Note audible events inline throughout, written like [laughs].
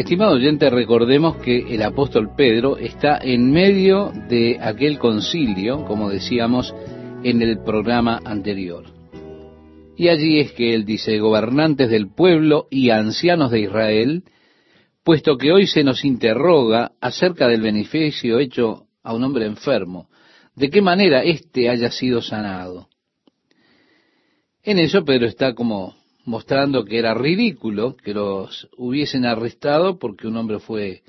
Estimado oyente, recordemos que el apóstol Pedro está en medio de aquel concilio, como decíamos en el programa anterior. Y allí es que él dice, gobernantes del pueblo y ancianos de Israel, puesto que hoy se nos interroga acerca del beneficio hecho a un hombre enfermo, de qué manera éste haya sido sanado. En eso Pedro está como mostrando que era ridículo que los hubiesen arrestado porque un hombre fue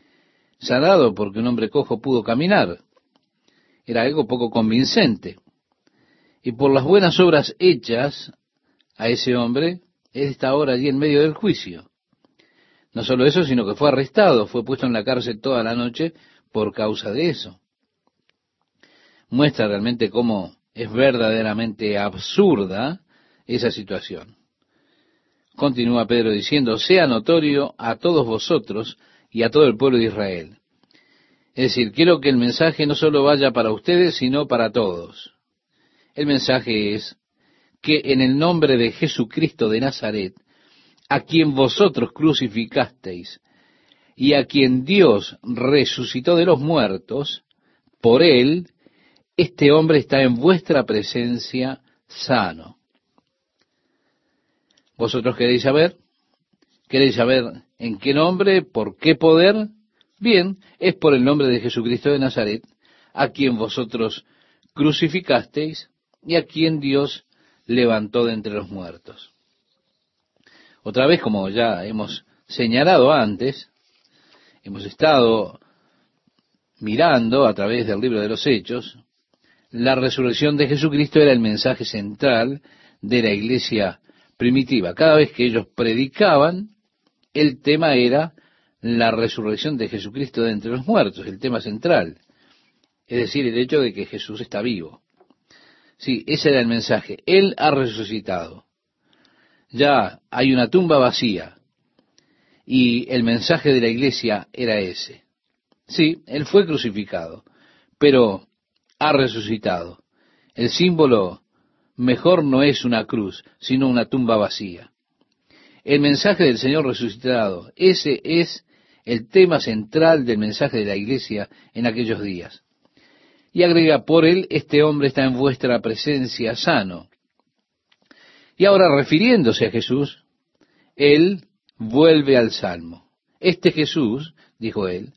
sanado, porque un hombre cojo pudo caminar. Era algo poco convincente. Y por las buenas obras hechas a ese hombre, él está ahora allí en medio del juicio. No solo eso, sino que fue arrestado, fue puesto en la cárcel toda la noche por causa de eso. Muestra realmente cómo es verdaderamente absurda esa situación. Continúa Pedro diciendo, sea notorio a todos vosotros y a todo el pueblo de Israel. Es decir, quiero que el mensaje no solo vaya para ustedes, sino para todos. El mensaje es que en el nombre de Jesucristo de Nazaret, a quien vosotros crucificasteis y a quien Dios resucitó de los muertos, por él, este hombre está en vuestra presencia sano. ¿Vosotros queréis saber? ¿Queréis saber en qué nombre, por qué poder? Bien, es por el nombre de Jesucristo de Nazaret, a quien vosotros crucificasteis y a quien Dios levantó de entre los muertos. Otra vez, como ya hemos señalado antes, hemos estado mirando a través del libro de los Hechos, la resurrección de Jesucristo era el mensaje central de la iglesia primitiva. Cada vez que ellos predicaban, el tema era la resurrección de Jesucristo de entre los muertos, el tema central. Es decir, el hecho de que Jesús está vivo. Sí, ese era el mensaje. Él ha resucitado. Ya hay una tumba vacía. Y el mensaje de la iglesia era ese. Sí, Él fue crucificado, pero ha resucitado. El símbolo mejor no es una cruz, sino una tumba vacía. El mensaje del Señor resucitado, ese es el tema central del mensaje de la iglesia en aquellos días. Y agrega, por él este hombre está en vuestra presencia sano. Y ahora refiriéndose a Jesús, él vuelve al Salmo. Este Jesús, dijo él,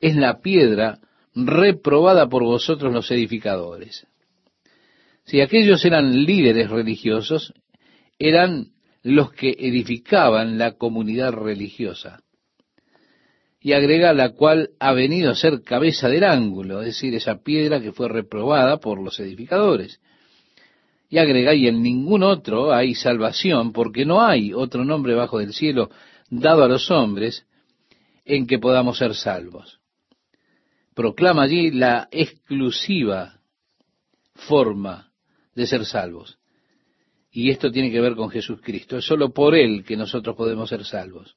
es la piedra reprobada por vosotros los edificadores. Si aquellos eran líderes religiosos, eran los que edificaban la comunidad religiosa. Y agrega la cual ha venido a ser cabeza del ángulo, es decir, esa piedra que fue reprobada por los edificadores. Y agrega, y en ningún otro hay salvación, porque no hay otro nombre bajo del cielo dado a los hombres en que podamos ser salvos. Proclama allí la exclusiva forma de ser salvos. Y esto tiene que ver con Jesucristo. Es solo por Él que nosotros podemos ser salvos.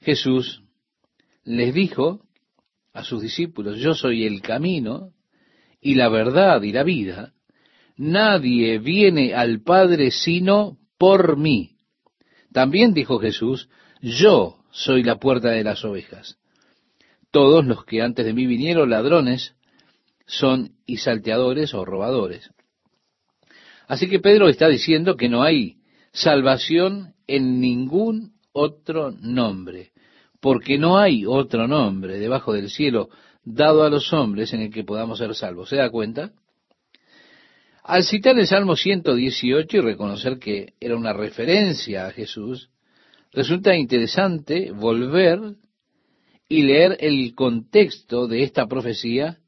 Jesús les dijo a sus discípulos, yo soy el camino y la verdad y la vida. Nadie viene al Padre sino por mí. También dijo Jesús, yo soy la puerta de las ovejas. Todos los que antes de mí vinieron ladrones son y salteadores o robadores. Así que Pedro está diciendo que no hay salvación en ningún otro nombre, porque no hay otro nombre debajo del cielo dado a los hombres en el que podamos ser salvos. ¿Se da cuenta? Al citar el Salmo 118 y reconocer que era una referencia a Jesús, resulta interesante volver y leer el contexto de esta profecía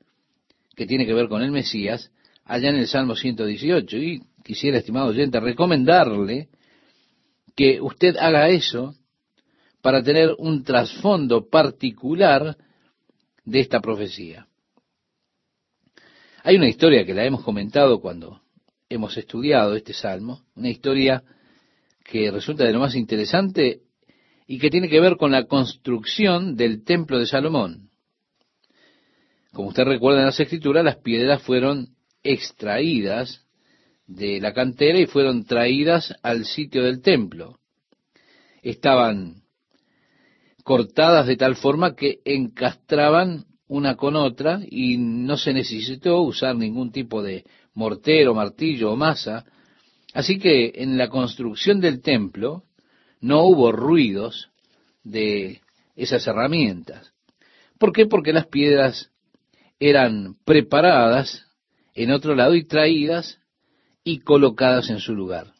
que tiene que ver con el Mesías allá en el Salmo 118. Y quisiera, estimado oyente, recomendarle que usted haga eso para tener un trasfondo particular de esta profecía. Hay una historia que la hemos comentado cuando hemos estudiado este salmo, una historia que resulta de lo más interesante y que tiene que ver con la construcción del templo de Salomón. Como usted recuerda en las escrituras, las piedras fueron extraídas de la cantera y fueron traídas al sitio del templo. Estaban cortadas de tal forma que encastraban una con otra y no se necesitó usar ningún tipo de mortero, martillo o masa. Así que en la construcción del templo no hubo ruidos de esas herramientas. ¿Por qué? Porque las piedras eran preparadas en otro lado y traídas y colocadas en su lugar.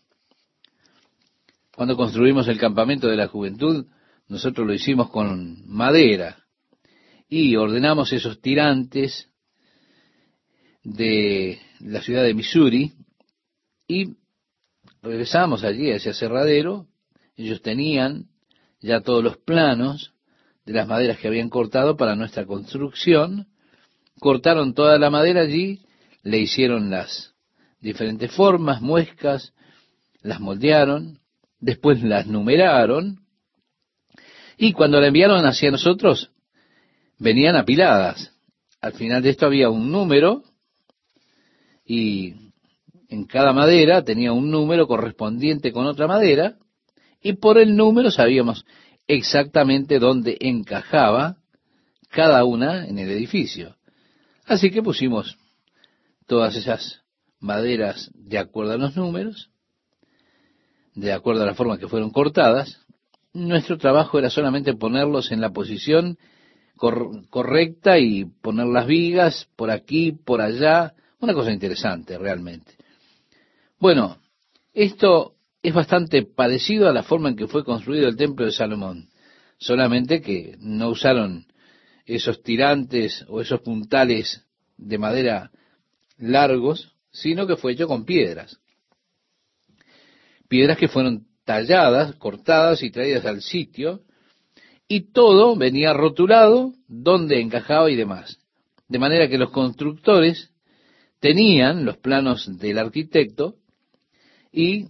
Cuando construimos el campamento de la juventud, nosotros lo hicimos con madera, y ordenamos esos tirantes de la ciudad de Missouri y regresamos allí a ese aserradero. Ellos tenían ya todos los planos de las maderas que habían cortado para nuestra construcción. Cortaron toda la madera allí, le hicieron las diferentes formas, muescas, las moldearon, después las numeraron y cuando la enviaron hacia nosotros, venían apiladas. Al final de esto había un número y en cada madera tenía un número correspondiente con otra madera y por el número sabíamos exactamente dónde encajaba cada una en el edificio. Así que pusimos todas esas maderas de acuerdo a los números, de acuerdo a la forma que fueron cortadas. Nuestro trabajo era solamente ponerlos en la posición correcta y poner las vigas por aquí, por allá, una cosa interesante realmente. Bueno, esto es bastante parecido a la forma en que fue construido el templo de Salomón, solamente que no usaron esos tirantes o esos puntales de madera largos, sino que fue hecho con piedras. Piedras que fueron talladas, cortadas y traídas al sitio y todo venía rotulado, dónde encajaba y demás. De manera que los constructores tenían los planos del arquitecto y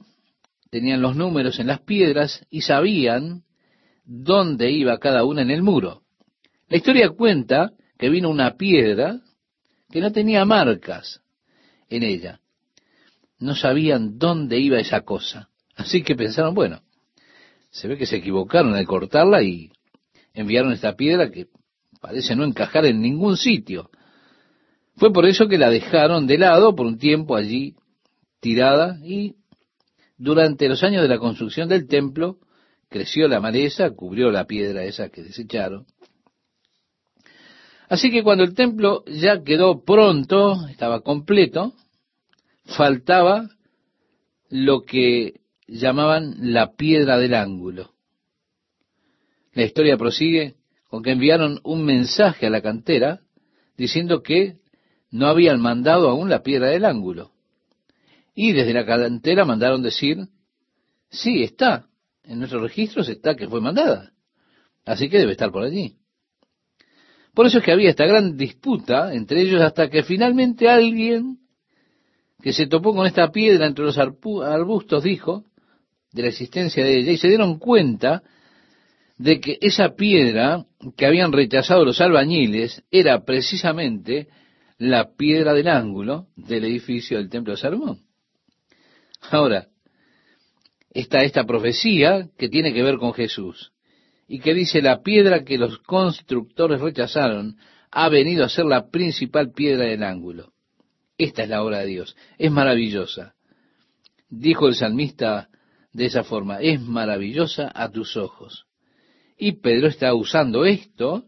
tenían los números en las piedras y sabían dónde iba cada una en el muro. La historia cuenta que vino una piedra que no tenía marcas en ella. No sabían dónde iba esa cosa. Así que pensaron, bueno, se ve que se equivocaron al cortarla y enviaron esta piedra que parece no encajar en ningún sitio. Fue por eso que la dejaron de lado por un tiempo allí tirada y durante los años de la construcción del templo creció la maleza, cubrió la piedra esa que desecharon. Así que cuando el templo ya quedó pronto, estaba completo, faltaba lo que llamaban la piedra del ángulo. La historia prosigue con que enviaron un mensaje a la cantera diciendo que no habían mandado aún la piedra del ángulo. Y desde la cantera mandaron decir, sí, está, en nuestros registros está que fue mandada. Así que debe estar por allí. Por eso es que había esta gran disputa entre ellos hasta que finalmente alguien que se topó con esta piedra entre los arbustos dijo de la existencia de ella y se dieron cuenta de que esa piedra que habían rechazado los albañiles era precisamente la piedra del ángulo del edificio del templo de Salomón. Ahora, está esta profecía que tiene que ver con Jesús y que dice la piedra que los constructores rechazaron ha venido a ser la principal piedra del ángulo. Esta es la obra de Dios, es maravillosa. Dijo el salmista de esa forma, es maravillosa a tus ojos. Y Pedro está usando esto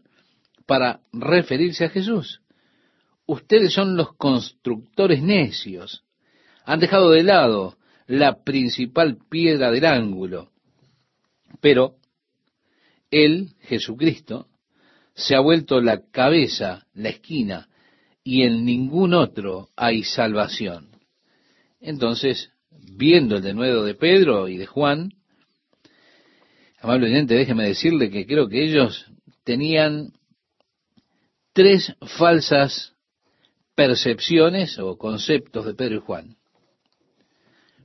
para referirse a Jesús. Ustedes son los constructores necios. Han dejado de lado la principal piedra del ángulo. Pero Él, Jesucristo, se ha vuelto la cabeza, la esquina, y en ningún otro hay salvación. Entonces, viendo el denuedo de Pedro y de Juan, Amable oyente, déjeme decirle que creo que ellos tenían tres falsas percepciones o conceptos de Pedro y Juan.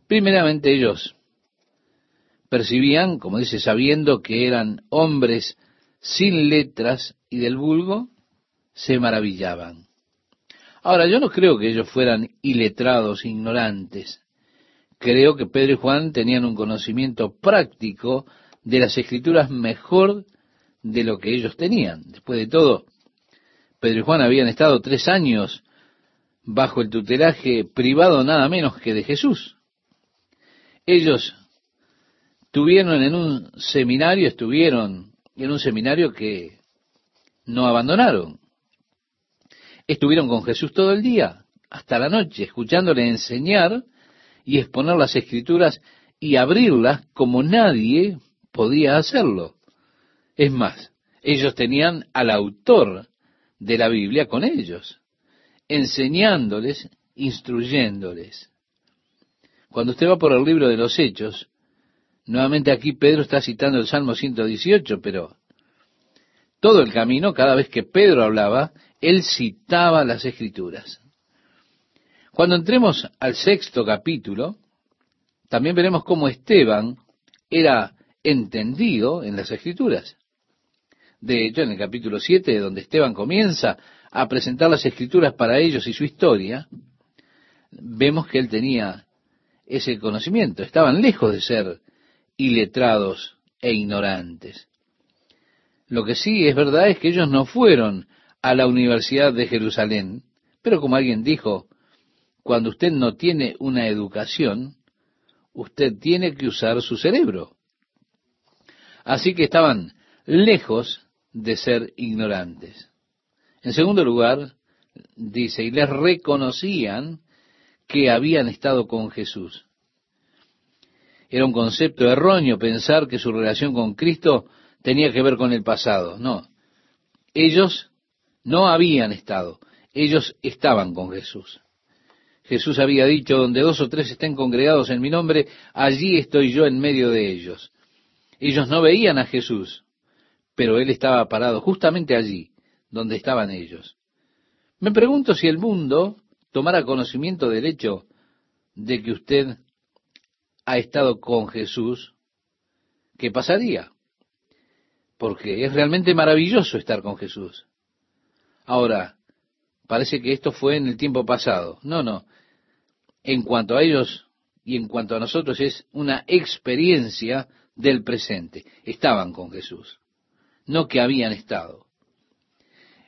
Primeramente ellos percibían, como dice, sabiendo que eran hombres sin letras y del vulgo, se maravillaban. Ahora, yo no creo que ellos fueran iletrados, ignorantes. Creo que Pedro y Juan tenían un conocimiento práctico de las escrituras mejor de lo que ellos tenían. Después de todo, Pedro y Juan habían estado tres años bajo el tutelaje privado nada menos que de Jesús. Ellos tuvieron en un seminario, estuvieron en un seminario que no abandonaron. Estuvieron con Jesús todo el día, hasta la noche, escuchándole enseñar y exponer las escrituras y abrirlas como nadie podía hacerlo. Es más, ellos tenían al autor de la Biblia con ellos, enseñándoles, instruyéndoles. Cuando usted va por el libro de los Hechos, nuevamente aquí Pedro está citando el Salmo 118, pero todo el camino, cada vez que Pedro hablaba, él citaba las escrituras. Cuando entremos al sexto capítulo, también veremos cómo Esteban era entendido en las escrituras. De hecho, en el capítulo 7, donde Esteban comienza a presentar las escrituras para ellos y su historia, vemos que él tenía ese conocimiento. Estaban lejos de ser iletrados e ignorantes. Lo que sí es verdad es que ellos no fueron a la Universidad de Jerusalén, pero como alguien dijo, cuando usted no tiene una educación, usted tiene que usar su cerebro. Así que estaban lejos de ser ignorantes. En segundo lugar, dice, y les reconocían que habían estado con Jesús. Era un concepto erróneo pensar que su relación con Cristo tenía que ver con el pasado. No, ellos no habían estado, ellos estaban con Jesús. Jesús había dicho, donde dos o tres estén congregados en mi nombre, allí estoy yo en medio de ellos. Ellos no veían a Jesús, pero Él estaba parado justamente allí, donde estaban ellos. Me pregunto si el mundo tomara conocimiento del hecho de que usted ha estado con Jesús, ¿qué pasaría? Porque es realmente maravilloso estar con Jesús. Ahora, parece que esto fue en el tiempo pasado. No, no. En cuanto a ellos y en cuanto a nosotros es una experiencia del presente. Estaban con Jesús, no que habían estado.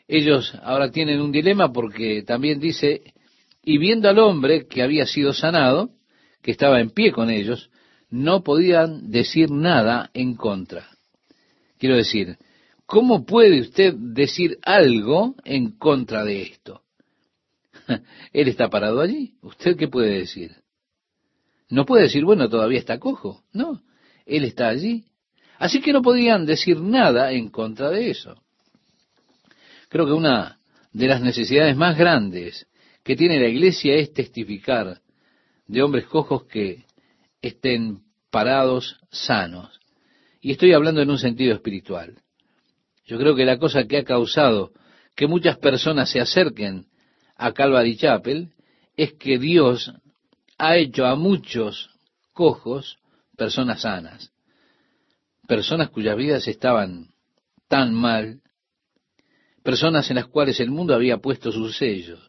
Ellos ahora tienen un dilema porque también dice, y viendo al hombre que había sido sanado, que estaba en pie con ellos, no podían decir nada en contra. Quiero decir, ¿cómo puede usted decir algo en contra de esto? [laughs] Él está parado allí. ¿Usted qué puede decir? No puede decir, bueno, todavía está cojo. No, Él está allí. Así que no podían decir nada en contra de eso. Creo que una de las necesidades más grandes que tiene la iglesia es testificar de hombres cojos que estén parados sanos. Y estoy hablando en un sentido espiritual. Yo creo que la cosa que ha causado que muchas personas se acerquen a Calvary Chapel es que Dios ha hecho a muchos cojos personas sanas, personas cuyas vidas estaban tan mal, personas en las cuales el mundo había puesto sus sellos.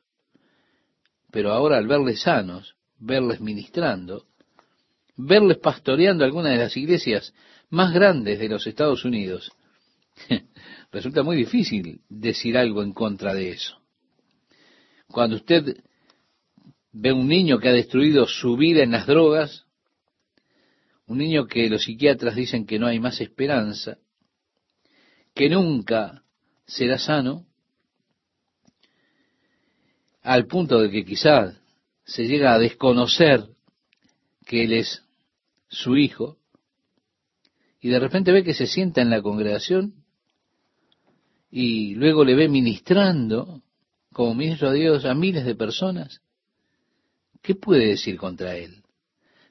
Pero ahora al verles sanos, verles ministrando, verles pastoreando algunas de las iglesias más grandes de los Estados Unidos. [laughs] Resulta muy difícil decir algo en contra de eso. Cuando usted ve un niño que ha destruido su vida en las drogas, un niño que los psiquiatras dicen que no hay más esperanza, que nunca será sano, al punto de que quizás se llega a desconocer que Él es su hijo, y de repente ve que se sienta en la congregación y luego le ve ministrando como ministro de Dios a miles de personas, ¿qué puede decir contra él?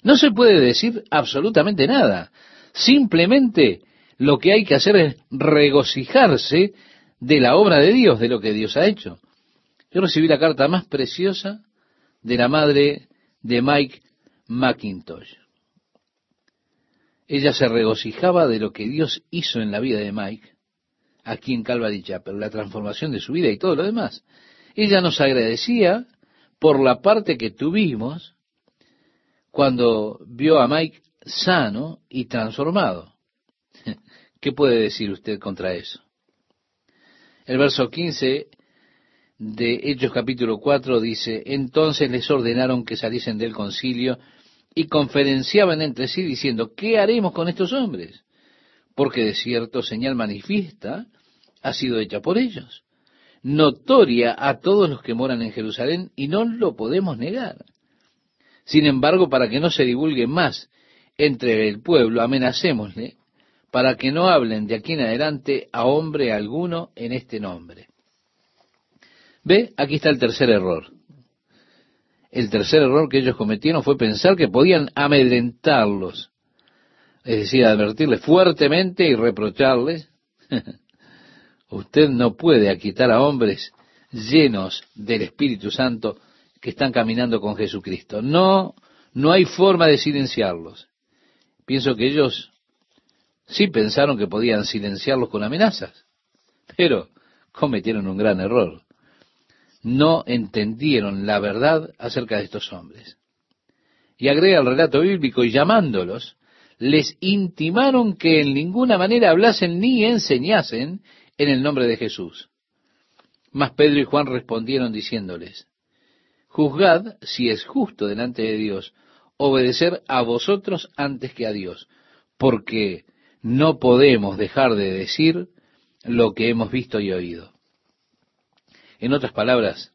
No se puede decir absolutamente nada. Simplemente lo que hay que hacer es regocijarse de la obra de Dios, de lo que Dios ha hecho. Yo recibí la carta más preciosa de la madre de Mike McIntosh. Ella se regocijaba de lo que Dios hizo en la vida de Mike, aquí en Calvary Chapel, la transformación de su vida y todo lo demás. Ella nos agradecía por la parte que tuvimos cuando vio a Mike sano y transformado. [laughs] ¿Qué puede decir usted contra eso? El verso 15 de Hechos capítulo 4 dice, entonces les ordenaron que saliesen del concilio y conferenciaban entre sí diciendo, ¿qué haremos con estos hombres? Porque de cierto señal manifiesta ha sido hecha por ellos, notoria a todos los que moran en Jerusalén y no lo podemos negar. Sin embargo, para que no se divulgue más entre el pueblo, amenacémosle para que no hablen de aquí en adelante a hombre alguno en este nombre. Ve, aquí está el tercer error. El tercer error que ellos cometieron fue pensar que podían amedrentarlos, es decir, advertirles fuertemente y reprocharles. [laughs] Usted no puede aquitar a hombres llenos del Espíritu Santo que están caminando con Jesucristo. No, no hay forma de silenciarlos. Pienso que ellos Sí pensaron que podían silenciarlos con amenazas, pero cometieron un gran error. No entendieron la verdad acerca de estos hombres. Y agrega el relato bíblico y llamándolos, les intimaron que en ninguna manera hablasen ni enseñasen en el nombre de Jesús. Mas Pedro y Juan respondieron diciéndoles, Juzgad si es justo delante de Dios obedecer a vosotros antes que a Dios, porque no podemos dejar de decir lo que hemos visto y oído. En otras palabras,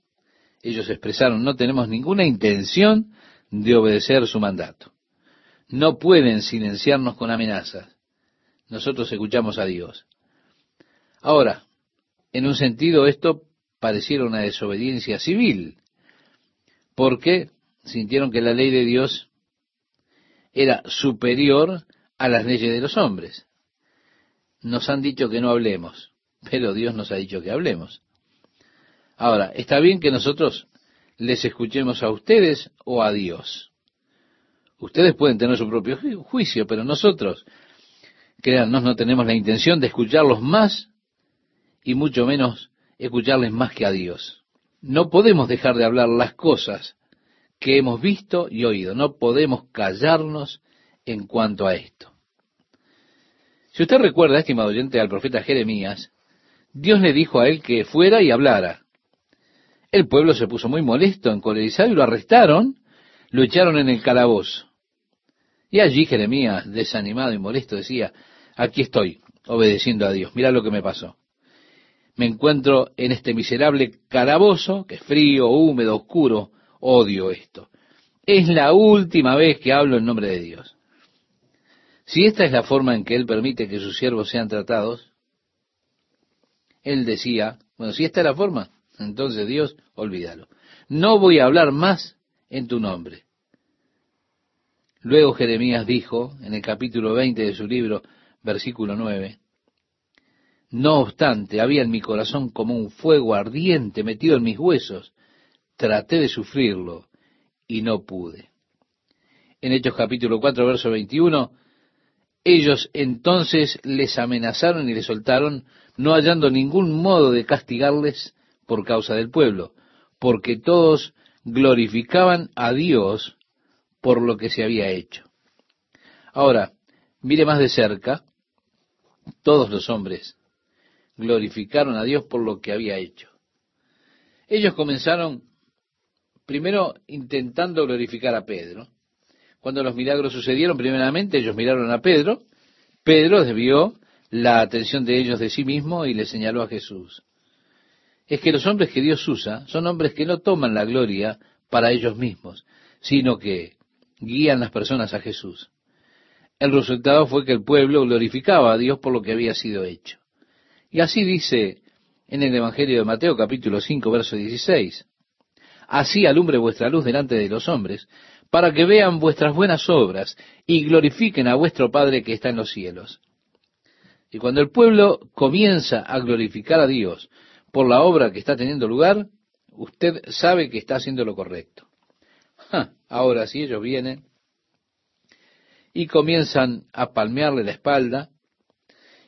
ellos expresaron, no tenemos ninguna intención de obedecer su mandato. No pueden silenciarnos con amenazas. Nosotros escuchamos a Dios. Ahora, en un sentido esto pareciera una desobediencia civil, porque sintieron que la ley de Dios era superior a las leyes de los hombres. Nos han dicho que no hablemos, pero Dios nos ha dicho que hablemos. Ahora, está bien que nosotros les escuchemos a ustedes o a Dios. Ustedes pueden tener su propio juicio, pero nosotros, créannos, no tenemos la intención de escucharlos más y mucho menos escucharles más que a Dios. No podemos dejar de hablar las cosas que hemos visto y oído. No podemos callarnos en cuanto a esto. Si usted recuerda, estimado oyente, al profeta Jeremías, Dios le dijo a él que fuera y hablara. El pueblo se puso muy molesto, encolerizado, y lo arrestaron, lo echaron en el calabozo. Y allí Jeremías, desanimado y molesto, decía, aquí estoy, obedeciendo a Dios, mira lo que me pasó. Me encuentro en este miserable calabozo, que es frío, húmedo, oscuro, odio esto. Es la última vez que hablo en nombre de Dios. Si esta es la forma en que Él permite que sus siervos sean tratados, Él decía, bueno, si esta es la forma, entonces Dios, olvídalo. No voy a hablar más en tu nombre. Luego Jeremías dijo, en el capítulo 20 de su libro, versículo 9, No obstante, había en mi corazón como un fuego ardiente metido en mis huesos. Traté de sufrirlo y no pude. En Hechos capítulo 4, verso 21, ellos entonces les amenazaron y les soltaron, no hallando ningún modo de castigarles por causa del pueblo, porque todos glorificaban a Dios por lo que se había hecho. Ahora, mire más de cerca, todos los hombres glorificaron a Dios por lo que había hecho. Ellos comenzaron primero intentando glorificar a Pedro, cuando los milagros sucedieron, primeramente ellos miraron a Pedro, Pedro desvió la atención de ellos de sí mismo y le señaló a Jesús. Es que los hombres que Dios usa son hombres que no toman la gloria para ellos mismos, sino que guían las personas a Jesús. El resultado fue que el pueblo glorificaba a Dios por lo que había sido hecho. Y así dice en el Evangelio de Mateo capítulo 5, verso 16. Así alumbre vuestra luz delante de los hombres, para que vean vuestras buenas obras y glorifiquen a vuestro Padre que está en los cielos. Y cuando el pueblo comienza a glorificar a Dios por la obra que está teniendo lugar, usted sabe que está haciendo lo correcto. ahora si ellos vienen y comienzan a palmearle la espalda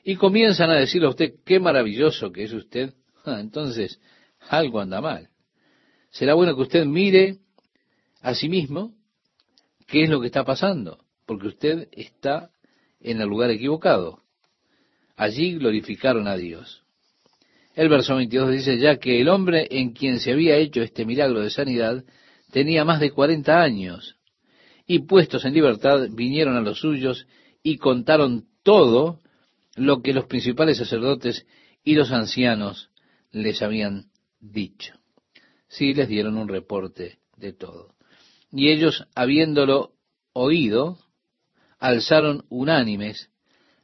y comienzan a decirle a usted qué maravilloso que es usted, entonces algo anda mal. Será bueno que usted mire a sí mismo qué es lo que está pasando, porque usted está en el lugar equivocado. Allí glorificaron a Dios. El verso 22 dice, ya que el hombre en quien se había hecho este milagro de sanidad tenía más de cuarenta años, y puestos en libertad vinieron a los suyos y contaron todo lo que los principales sacerdotes y los ancianos les habían dicho. Sí, les dieron un reporte de todo. Y ellos, habiéndolo oído, alzaron unánimes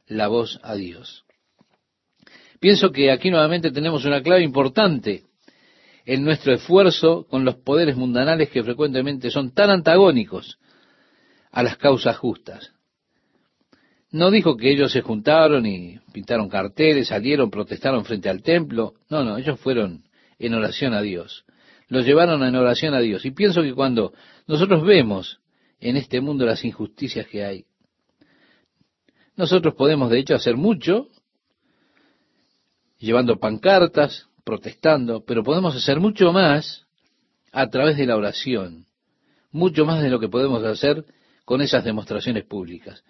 la voz a Dios. Pienso que aquí nuevamente tenemos una clave importante en nuestro esfuerzo con los poderes mundanales que frecuentemente son tan antagónicos a las causas justas. No dijo que ellos se juntaron y pintaron carteles, salieron, protestaron frente al templo. No, no, ellos fueron en oración a Dios. Los llevaron en oración a Dios. Y pienso que cuando nosotros vemos en este mundo las injusticias que hay, nosotros podemos de hecho hacer mucho, llevando pancartas, protestando, pero podemos hacer mucho más a través de la oración, mucho más de lo que podemos hacer con esas demostraciones públicas.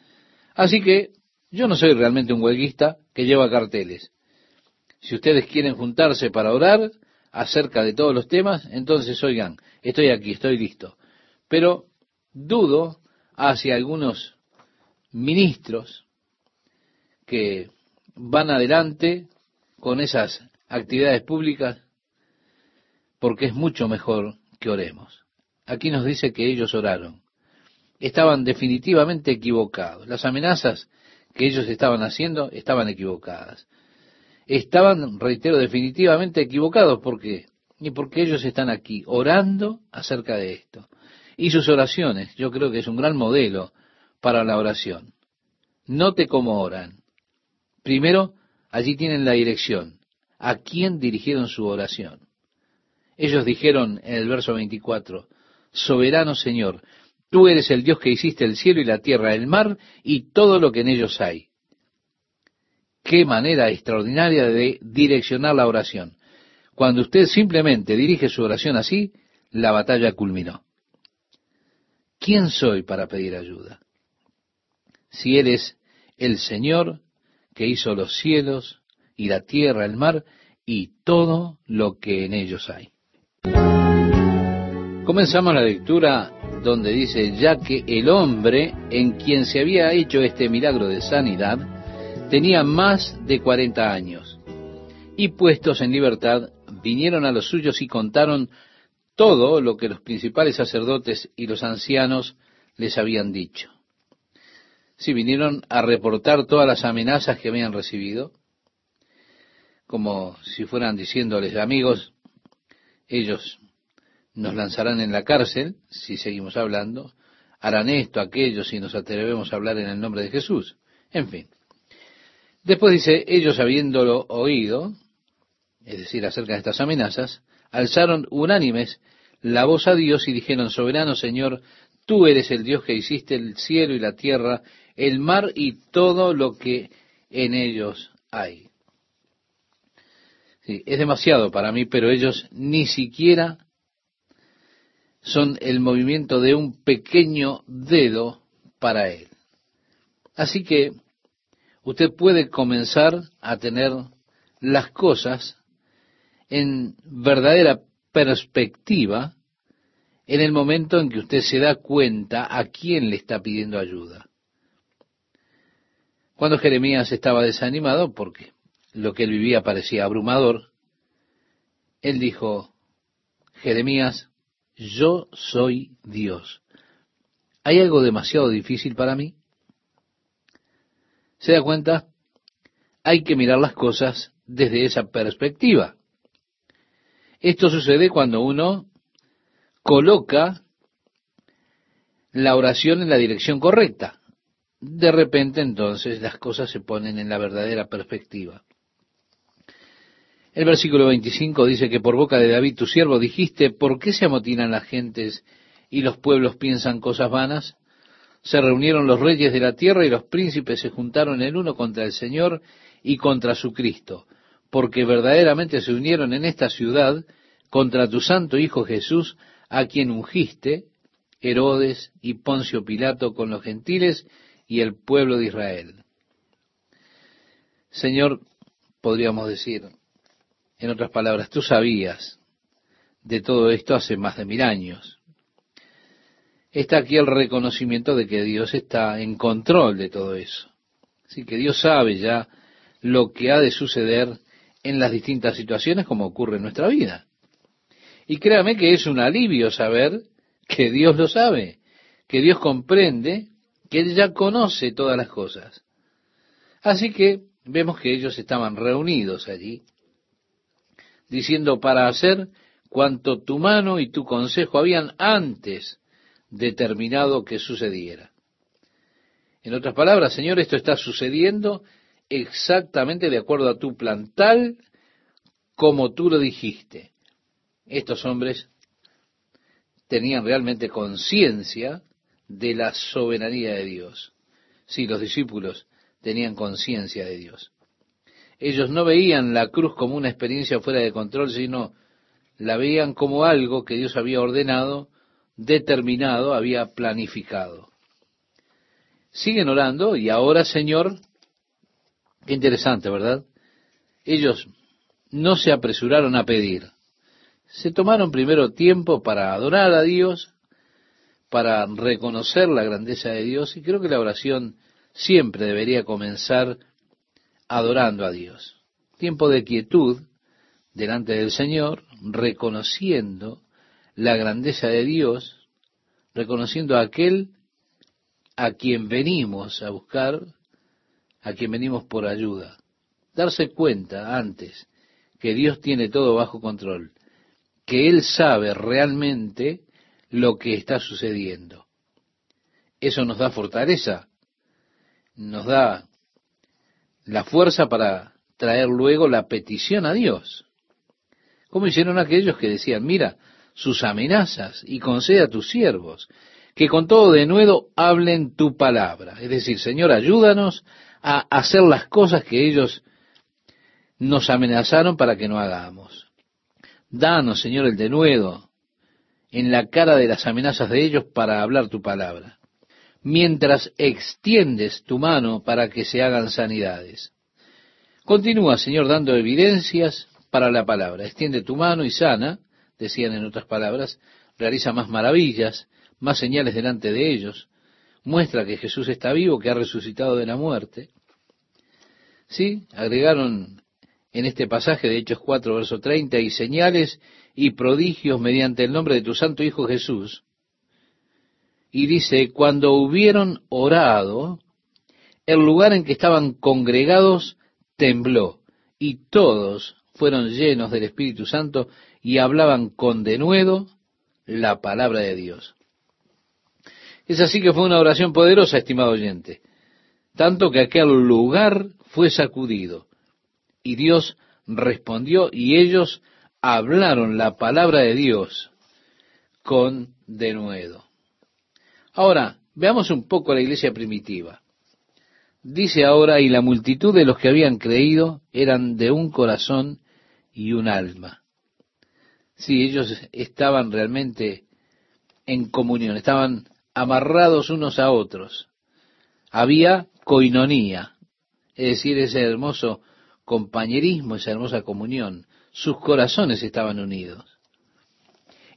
Así que yo no soy realmente un huelguista que lleva carteles. Si ustedes quieren juntarse para orar acerca de todos los temas, entonces oigan, estoy aquí, estoy listo. Pero dudo hacia algunos ministros que van adelante con esas actividades públicas porque es mucho mejor que oremos. Aquí nos dice que ellos oraron estaban definitivamente equivocados. Las amenazas que ellos estaban haciendo estaban equivocadas. Estaban, reitero, definitivamente equivocados. ¿Por qué? Y porque ellos están aquí orando acerca de esto. Y sus oraciones, yo creo que es un gran modelo para la oración. Note cómo oran. Primero, allí tienen la dirección. ¿A quién dirigieron su oración? Ellos dijeron en el verso 24, Soberano Señor, Tú eres el Dios que hiciste el cielo y la tierra, el mar y todo lo que en ellos hay. Qué manera extraordinaria de direccionar la oración. Cuando usted simplemente dirige su oración así, la batalla culminó. ¿Quién soy para pedir ayuda? Si Él es el Señor que hizo los cielos y la tierra, el mar y todo lo que en ellos hay. Comenzamos la lectura donde dice, ya que el hombre en quien se había hecho este milagro de sanidad tenía más de cuarenta años, y puestos en libertad, vinieron a los suyos y contaron todo lo que los principales sacerdotes y los ancianos les habían dicho. Si vinieron a reportar todas las amenazas que habían recibido, como si fueran diciéndoles, amigos, ellos nos lanzarán en la cárcel, si seguimos hablando, harán esto, aquello, si nos atrevemos a hablar en el nombre de Jesús. En fin. Después dice, ellos habiéndolo oído, es decir, acerca de estas amenazas, alzaron unánimes la voz a Dios y dijeron, soberano Señor, tú eres el Dios que hiciste el cielo y la tierra, el mar y todo lo que en ellos hay. Es demasiado para mí, pero ellos ni siquiera son el movimiento de un pequeño dedo para él. Así que usted puede comenzar a tener las cosas en verdadera perspectiva en el momento en que usted se da cuenta a quién le está pidiendo ayuda. Cuando Jeremías estaba desanimado, porque lo que él vivía parecía abrumador, él dijo, Jeremías, yo soy Dios. ¿Hay algo demasiado difícil para mí? ¿Se da cuenta? Hay que mirar las cosas desde esa perspectiva. Esto sucede cuando uno coloca la oración en la dirección correcta. De repente entonces las cosas se ponen en la verdadera perspectiva. El versículo 25 dice que por boca de David tu siervo dijiste, ¿por qué se amotinan las gentes y los pueblos piensan cosas vanas? Se reunieron los reyes de la tierra y los príncipes se juntaron el uno contra el Señor y contra su Cristo, porque verdaderamente se unieron en esta ciudad contra tu santo Hijo Jesús, a quien ungiste, Herodes y Poncio Pilato con los gentiles y el pueblo de Israel. Señor, podríamos decir, en otras palabras, tú sabías de todo esto hace más de mil años. Está aquí el reconocimiento de que Dios está en control de todo eso. Así que Dios sabe ya lo que ha de suceder en las distintas situaciones como ocurre en nuestra vida. Y créame que es un alivio saber que Dios lo sabe, que Dios comprende, que Él ya conoce todas las cosas. Así que vemos que ellos estaban reunidos allí, diciendo para hacer cuanto tu mano y tu consejo habían antes determinado que sucediera. En otras palabras, Señor, esto está sucediendo exactamente de acuerdo a tu plan, tal como tú lo dijiste. Estos hombres tenían realmente conciencia de la soberanía de Dios. Sí, los discípulos tenían conciencia de Dios. Ellos no veían la cruz como una experiencia fuera de control, sino la veían como algo que Dios había ordenado, determinado, había planificado. Siguen orando y ahora, Señor, interesante, ¿verdad? Ellos no se apresuraron a pedir. Se tomaron primero tiempo para adorar a Dios, para reconocer la grandeza de Dios, y creo que la oración siempre debería comenzar adorando a Dios. Tiempo de quietud delante del Señor, reconociendo la grandeza de Dios, reconociendo a aquel a quien venimos a buscar, a quien venimos por ayuda. Darse cuenta antes que Dios tiene todo bajo control, que Él sabe realmente lo que está sucediendo. Eso nos da fortaleza, nos da la fuerza para traer luego la petición a Dios. Como hicieron aquellos que decían, mira sus amenazas y concede a tus siervos que con todo de nuevo hablen tu palabra. Es decir, Señor, ayúdanos a hacer las cosas que ellos nos amenazaron para que no hagamos. Danos, Señor, el denuedo en la cara de las amenazas de ellos para hablar tu palabra mientras extiendes tu mano para que se hagan sanidades. Continúa, Señor, dando evidencias para la palabra. Extiende tu mano y sana, decían en otras palabras, realiza más maravillas, más señales delante de ellos, muestra que Jesús está vivo, que ha resucitado de la muerte. Sí, agregaron en este pasaje de Hechos 4, verso 30, y señales y prodigios mediante el nombre de tu Santo Hijo Jesús, y dice, cuando hubieron orado, el lugar en que estaban congregados tembló, y todos fueron llenos del Espíritu Santo y hablaban con denuedo la palabra de Dios. Es así que fue una oración poderosa, estimado oyente, tanto que aquel lugar fue sacudido, y Dios respondió, y ellos hablaron la palabra de Dios con denuedo. Ahora, veamos un poco la iglesia primitiva. Dice ahora, y la multitud de los que habían creído eran de un corazón y un alma. Sí, ellos estaban realmente en comunión, estaban amarrados unos a otros. Había coinonía, es decir, ese hermoso compañerismo, esa hermosa comunión. Sus corazones estaban unidos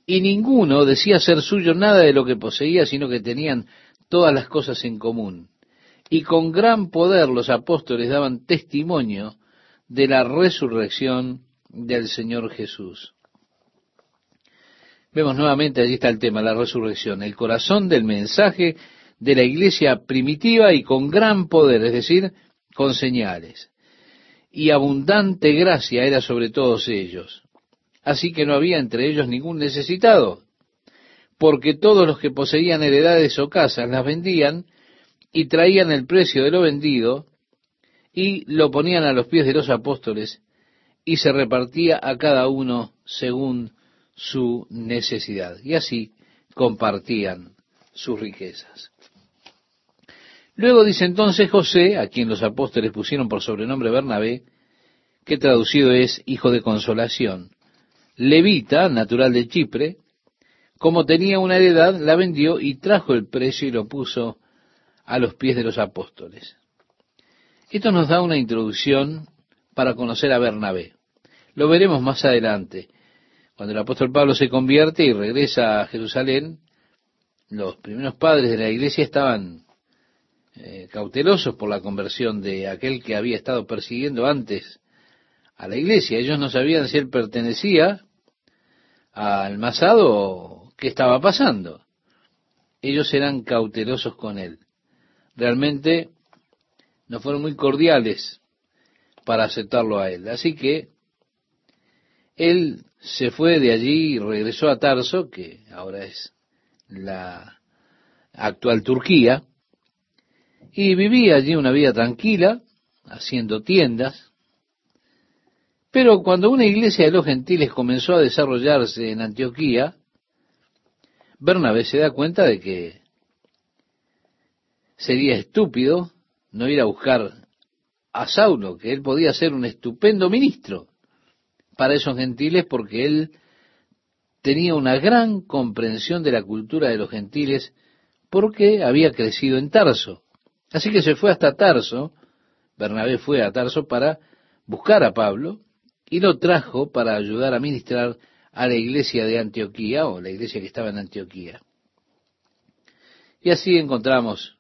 y ninguno decía ser suyo nada de lo que poseía, sino que tenían todas las cosas en común. Y con gran poder los apóstoles daban testimonio de la resurrección del Señor Jesús. Vemos nuevamente, allí está el tema, la resurrección, el corazón del mensaje de la iglesia primitiva y con gran poder, es decir, con señales. Y abundante gracia era sobre todos ellos así que no había entre ellos ningún necesitado, porque todos los que poseían heredades o casas las vendían y traían el precio de lo vendido y lo ponían a los pies de los apóstoles y se repartía a cada uno según su necesidad. Y así compartían sus riquezas. Luego dice entonces José, a quien los apóstoles pusieron por sobrenombre Bernabé, que traducido es hijo de consolación, levita, natural de Chipre, como tenía una heredad, la vendió y trajo el precio y lo puso a los pies de los apóstoles. Esto nos da una introducción para conocer a Bernabé. Lo veremos más adelante. Cuando el apóstol Pablo se convierte y regresa a Jerusalén, los primeros padres de la iglesia estaban eh, cautelosos por la conversión de aquel que había estado persiguiendo antes a la iglesia. Ellos no sabían si él pertenecía al masado o qué estaba pasando. Ellos eran cautelosos con él. Realmente no fueron muy cordiales para aceptarlo a él. Así que él se fue de allí y regresó a Tarso, que ahora es la actual Turquía, y vivía allí una vida tranquila, haciendo tiendas. Pero cuando una iglesia de los gentiles comenzó a desarrollarse en Antioquía, Bernabé se da cuenta de que sería estúpido no ir a buscar a Saulo, que él podía ser un estupendo ministro para esos gentiles porque él tenía una gran comprensión de la cultura de los gentiles porque había crecido en Tarso. Así que se fue hasta Tarso, Bernabé fue a Tarso para buscar a Pablo y lo trajo para ayudar a ministrar a la iglesia de Antioquía o la iglesia que estaba en Antioquía. Y así encontramos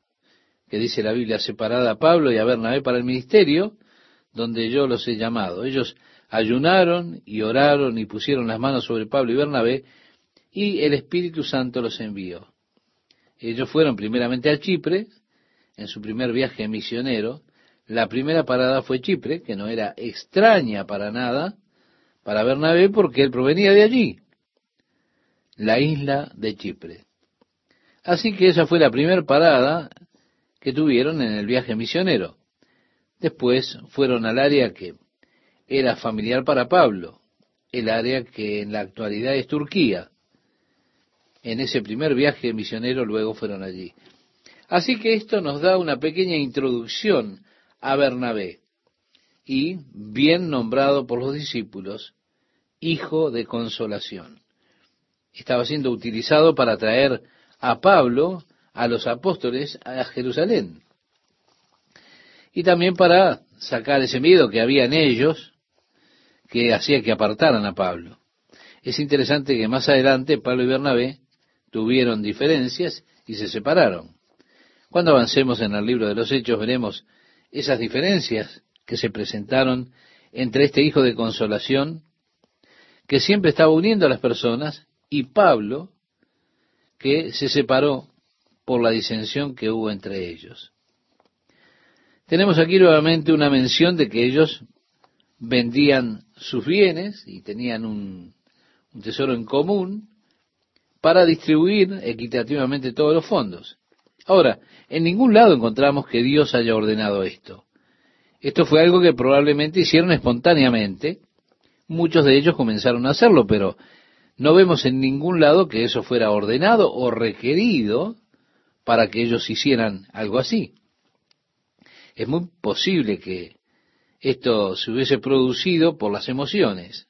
que dice la Biblia separada a Pablo y a Bernabé para el ministerio, donde yo los he llamado. Ellos ayunaron y oraron y pusieron las manos sobre Pablo y Bernabé, y el Espíritu Santo los envió. Ellos fueron primeramente a Chipre, en su primer viaje misionero. La primera parada fue Chipre, que no era extraña para nada para Bernabé porque él provenía de allí, la isla de Chipre. Así que esa fue la primera parada que tuvieron en el viaje misionero. Después fueron al área que era familiar para Pablo, el área que en la actualidad es Turquía. En ese primer viaje misionero luego fueron allí. Así que esto nos da una pequeña introducción a Bernabé y bien nombrado por los discípulos, hijo de consolación. Estaba siendo utilizado para traer a Pablo, a los apóstoles, a Jerusalén. Y también para sacar ese miedo que había en ellos que hacía que apartaran a Pablo. Es interesante que más adelante Pablo y Bernabé tuvieron diferencias y se separaron. Cuando avancemos en el libro de los Hechos veremos esas diferencias que se presentaron entre este hijo de consolación que siempre estaba uniendo a las personas y Pablo que se separó por la disensión que hubo entre ellos. Tenemos aquí nuevamente una mención de que ellos vendían sus bienes y tenían un, tesoro en común para distribuir equitativamente todos los fondos. Ahora, en ningún lado encontramos que Dios haya ordenado esto. Esto fue algo que probablemente hicieron espontáneamente. Muchos de ellos comenzaron a hacerlo, pero no vemos en ningún lado que eso fuera ordenado o requerido para que ellos hicieran algo así. Es muy posible que esto se hubiese producido por las emociones.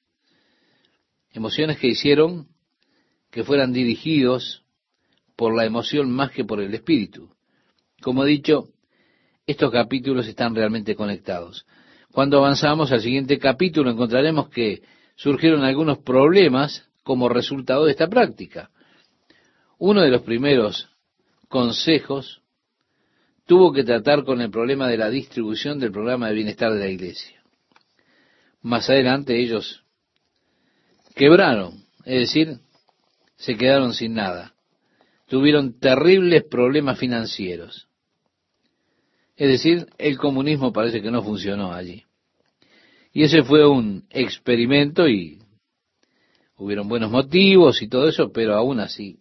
Emociones que hicieron que fueran dirigidos por la emoción más que por el espíritu. Como he dicho, estos capítulos están realmente conectados. Cuando avanzamos al siguiente capítulo encontraremos que surgieron algunos problemas como resultado de esta práctica. Uno de los primeros consejos tuvo que tratar con el problema de la distribución del programa de bienestar de la iglesia. Más adelante ellos quebraron, es decir, se quedaron sin nada. Tuvieron terribles problemas financieros. Es decir, el comunismo parece que no funcionó allí. Y ese fue un experimento y hubieron buenos motivos y todo eso, pero aún así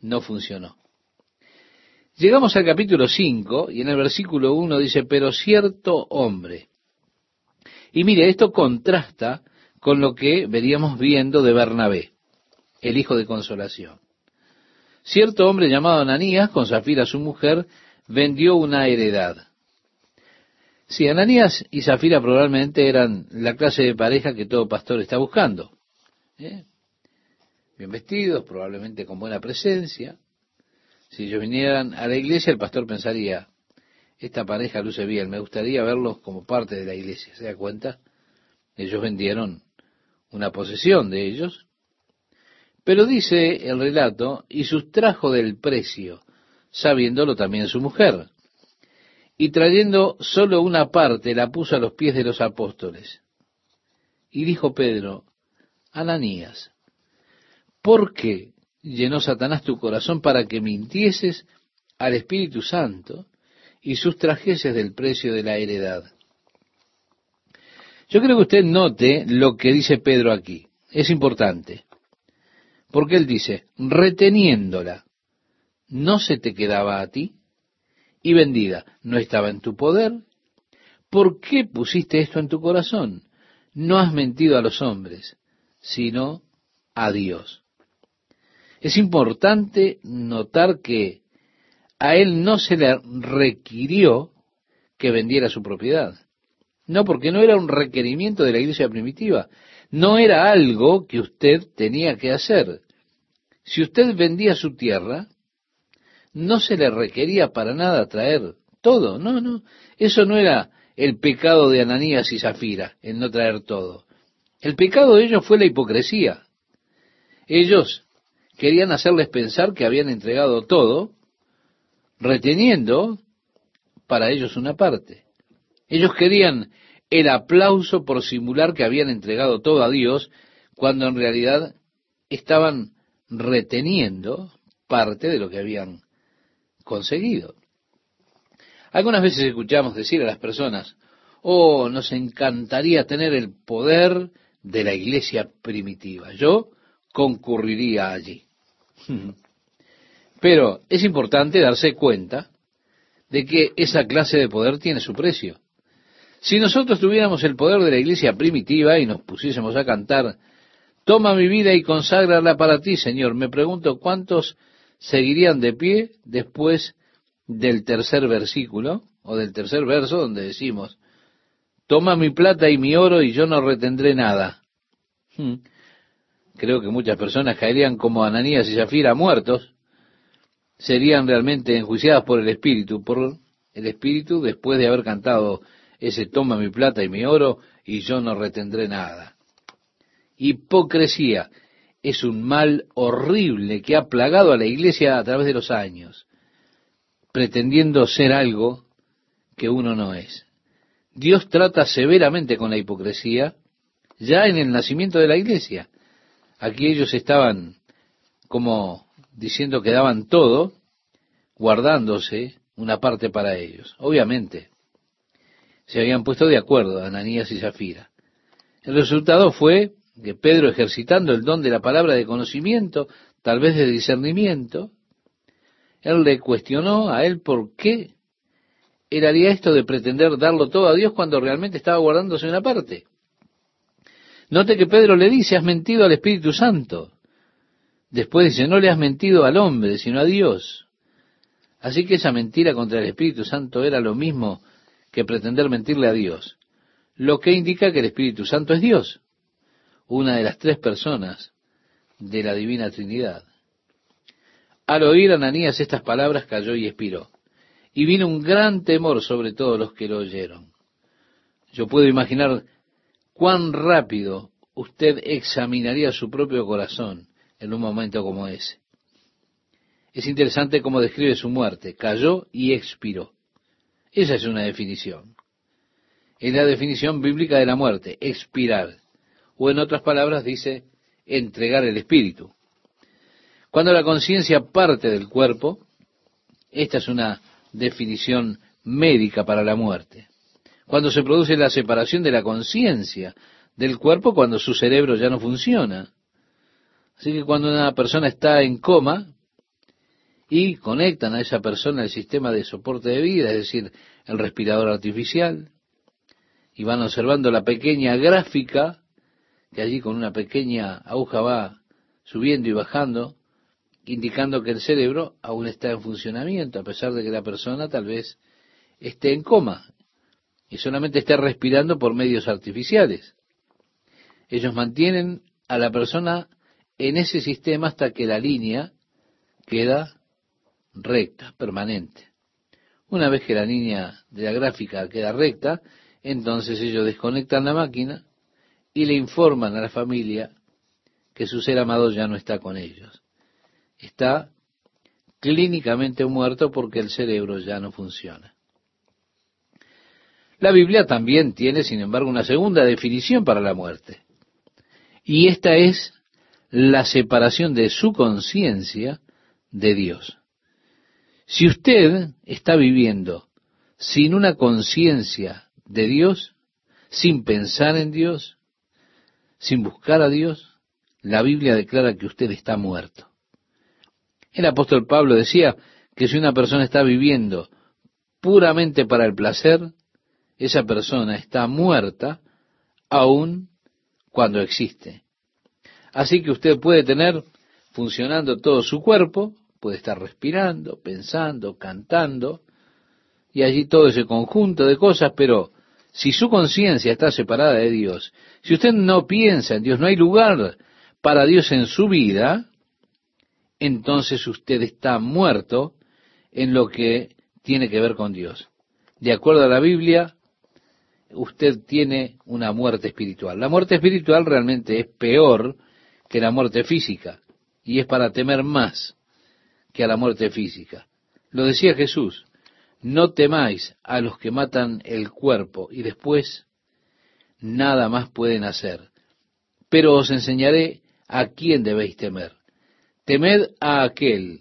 no funcionó. Llegamos al capítulo 5 y en el versículo 1 dice, pero cierto hombre. Y mire, esto contrasta con lo que veríamos viendo de Bernabé, el hijo de consolación. Cierto hombre llamado Ananías, con Zafira su mujer, vendió una heredad. Si Ananías y Zafira probablemente eran la clase de pareja que todo pastor está buscando. ¿eh? Bien vestidos, probablemente con buena presencia, si ellos vinieran a la iglesia, el pastor pensaría, esta pareja luce bien, me gustaría verlos como parte de la iglesia, ¿se da cuenta? Ellos vendieron una posesión de ellos, pero dice el relato, y sustrajo del precio, sabiéndolo también su mujer, y trayendo solo una parte la puso a los pies de los apóstoles. Y dijo Pedro, Ananías, ¿por qué llenó Satanás tu corazón para que mintieses al Espíritu Santo y sustrajeses del precio de la heredad? Yo creo que usted note lo que dice Pedro aquí. Es importante. Porque él dice, reteniéndola, ¿no se te quedaba a ti? Y vendida, ¿no estaba en tu poder? ¿Por qué pusiste esto en tu corazón? No has mentido a los hombres, sino a Dios. Es importante notar que a él no se le requirió que vendiera su propiedad. No, porque no era un requerimiento de la iglesia primitiva. No era algo que usted tenía que hacer. Si usted vendía su tierra, no se le requería para nada traer todo. No, no. Eso no era el pecado de Ananías y Zafira, el no traer todo. El pecado de ellos fue la hipocresía. Ellos querían hacerles pensar que habían entregado todo, reteniendo para ellos una parte. Ellos querían el aplauso por simular que habían entregado todo a Dios, cuando en realidad estaban reteniendo parte de lo que habían conseguido. Algunas veces escuchamos decir a las personas, oh, nos encantaría tener el poder de la iglesia primitiva. Yo concurriría allí. [laughs] Pero es importante darse cuenta de que esa clase de poder tiene su precio. Si nosotros tuviéramos el poder de la iglesia primitiva y nos pusiésemos a cantar, toma mi vida y conságrala para ti, Señor, me pregunto cuántos seguirían de pie después del tercer versículo o del tercer verso donde decimos, toma mi plata y mi oro y yo no retendré nada. Hmm. Creo que muchas personas caerían como Ananías y Zafira muertos, serían realmente enjuiciadas por el Espíritu, por el Espíritu después de haber cantado ese toma mi plata y mi oro y yo no retendré nada. Hipocresía es un mal horrible que ha plagado a la iglesia a través de los años, pretendiendo ser algo que uno no es. Dios trata severamente con la hipocresía ya en el nacimiento de la iglesia. Aquí ellos estaban como diciendo que daban todo, guardándose una parte para ellos. Obviamente, se habían puesto de acuerdo, Ananías y Zafira. El resultado fue que Pedro, ejercitando el don de la palabra de conocimiento, tal vez de discernimiento, él le cuestionó a él por qué él haría esto de pretender darlo todo a Dios cuando realmente estaba guardándose una parte. Note que Pedro le dice, has mentido al Espíritu Santo. Después dice, no le has mentido al hombre, sino a Dios. Así que esa mentira contra el Espíritu Santo era lo mismo que pretender mentirle a Dios, lo que indica que el Espíritu Santo es Dios, una de las tres personas de la Divina Trinidad. Al oír Ananías estas palabras cayó y expiró, y vino un gran temor sobre todos los que lo oyeron. Yo puedo imaginar cuán rápido usted examinaría su propio corazón en un momento como ese. Es interesante cómo describe su muerte. Cayó y expiró. Esa es una definición. Es la definición bíblica de la muerte, expirar. O en otras palabras dice, entregar el espíritu. Cuando la conciencia parte del cuerpo, esta es una definición médica para la muerte. Cuando se produce la separación de la conciencia del cuerpo, cuando su cerebro ya no funciona. Así que cuando una persona está en coma, y conectan a esa persona el sistema de soporte de vida, es decir, el respirador artificial, y van observando la pequeña gráfica que allí con una pequeña aguja va subiendo y bajando, indicando que el cerebro aún está en funcionamiento, a pesar de que la persona tal vez esté en coma y solamente esté respirando por medios artificiales. Ellos mantienen a la persona en ese sistema hasta que la línea queda recta, permanente. Una vez que la línea de la gráfica queda recta, entonces ellos desconectan la máquina y le informan a la familia que su ser amado ya no está con ellos. Está clínicamente muerto porque el cerebro ya no funciona. La Biblia también tiene, sin embargo, una segunda definición para la muerte. Y esta es la separación de su conciencia de Dios. Si usted está viviendo sin una conciencia de Dios, sin pensar en Dios, sin buscar a Dios, la Biblia declara que usted está muerto. El apóstol Pablo decía que si una persona está viviendo puramente para el placer, esa persona está muerta aun cuando existe. Así que usted puede tener funcionando todo su cuerpo, puede estar respirando, pensando, cantando, y allí todo ese conjunto de cosas, pero si su conciencia está separada de Dios, si usted no piensa en Dios, no hay lugar para Dios en su vida, entonces usted está muerto en lo que tiene que ver con Dios. De acuerdo a la Biblia, usted tiene una muerte espiritual. La muerte espiritual realmente es peor que la muerte física, y es para temer más que a la muerte física. Lo decía Jesús, no temáis a los que matan el cuerpo y después nada más pueden hacer, pero os enseñaré a quién debéis temer. Temed a aquel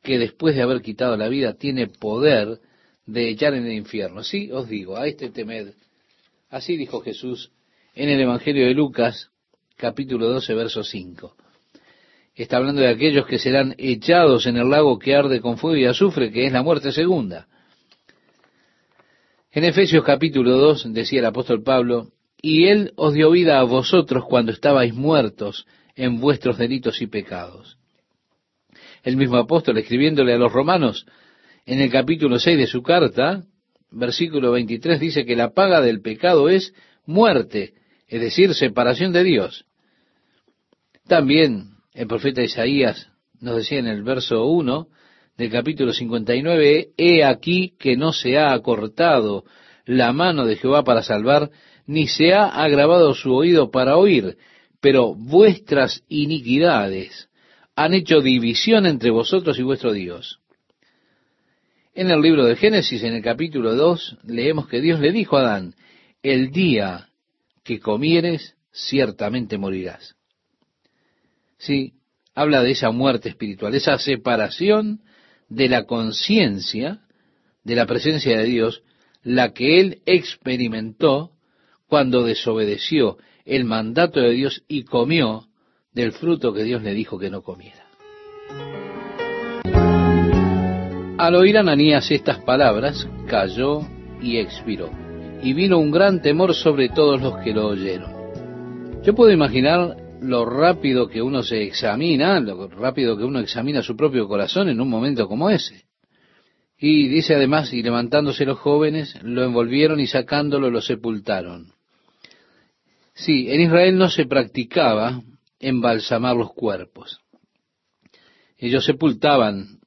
que después de haber quitado la vida tiene poder de echar en el infierno. Sí, os digo, a este temed. Así dijo Jesús en el Evangelio de Lucas, capítulo 12, verso 5 está hablando de aquellos que serán echados en el lago que arde con fuego y azufre, que es la muerte segunda. En Efesios capítulo 2 decía el apóstol Pablo, y él os dio vida a vosotros cuando estabais muertos en vuestros delitos y pecados. El mismo apóstol escribiéndole a los romanos en el capítulo 6 de su carta, versículo 23, dice que la paga del pecado es muerte, es decir, separación de Dios. También el profeta Isaías nos decía en el verso 1 del capítulo 59, He aquí que no se ha acortado la mano de Jehová para salvar, ni se ha agravado su oído para oír, pero vuestras iniquidades han hecho división entre vosotros y vuestro Dios. En el libro de Génesis, en el capítulo 2, leemos que Dios le dijo a Adán, el día que comieres, ciertamente morirás. Sí, habla de esa muerte espiritual, esa separación de la conciencia de la presencia de Dios, la que él experimentó cuando desobedeció el mandato de Dios y comió del fruto que Dios le dijo que no comiera. Al oír Ananías estas palabras, cayó y expiró, y vino un gran temor sobre todos los que lo oyeron. Yo puedo imaginar lo rápido que uno se examina, lo rápido que uno examina su propio corazón en un momento como ese. Y dice además, y levantándose los jóvenes, lo envolvieron y sacándolo lo sepultaron. Sí, en Israel no se practicaba embalsamar los cuerpos. Ellos sepultaban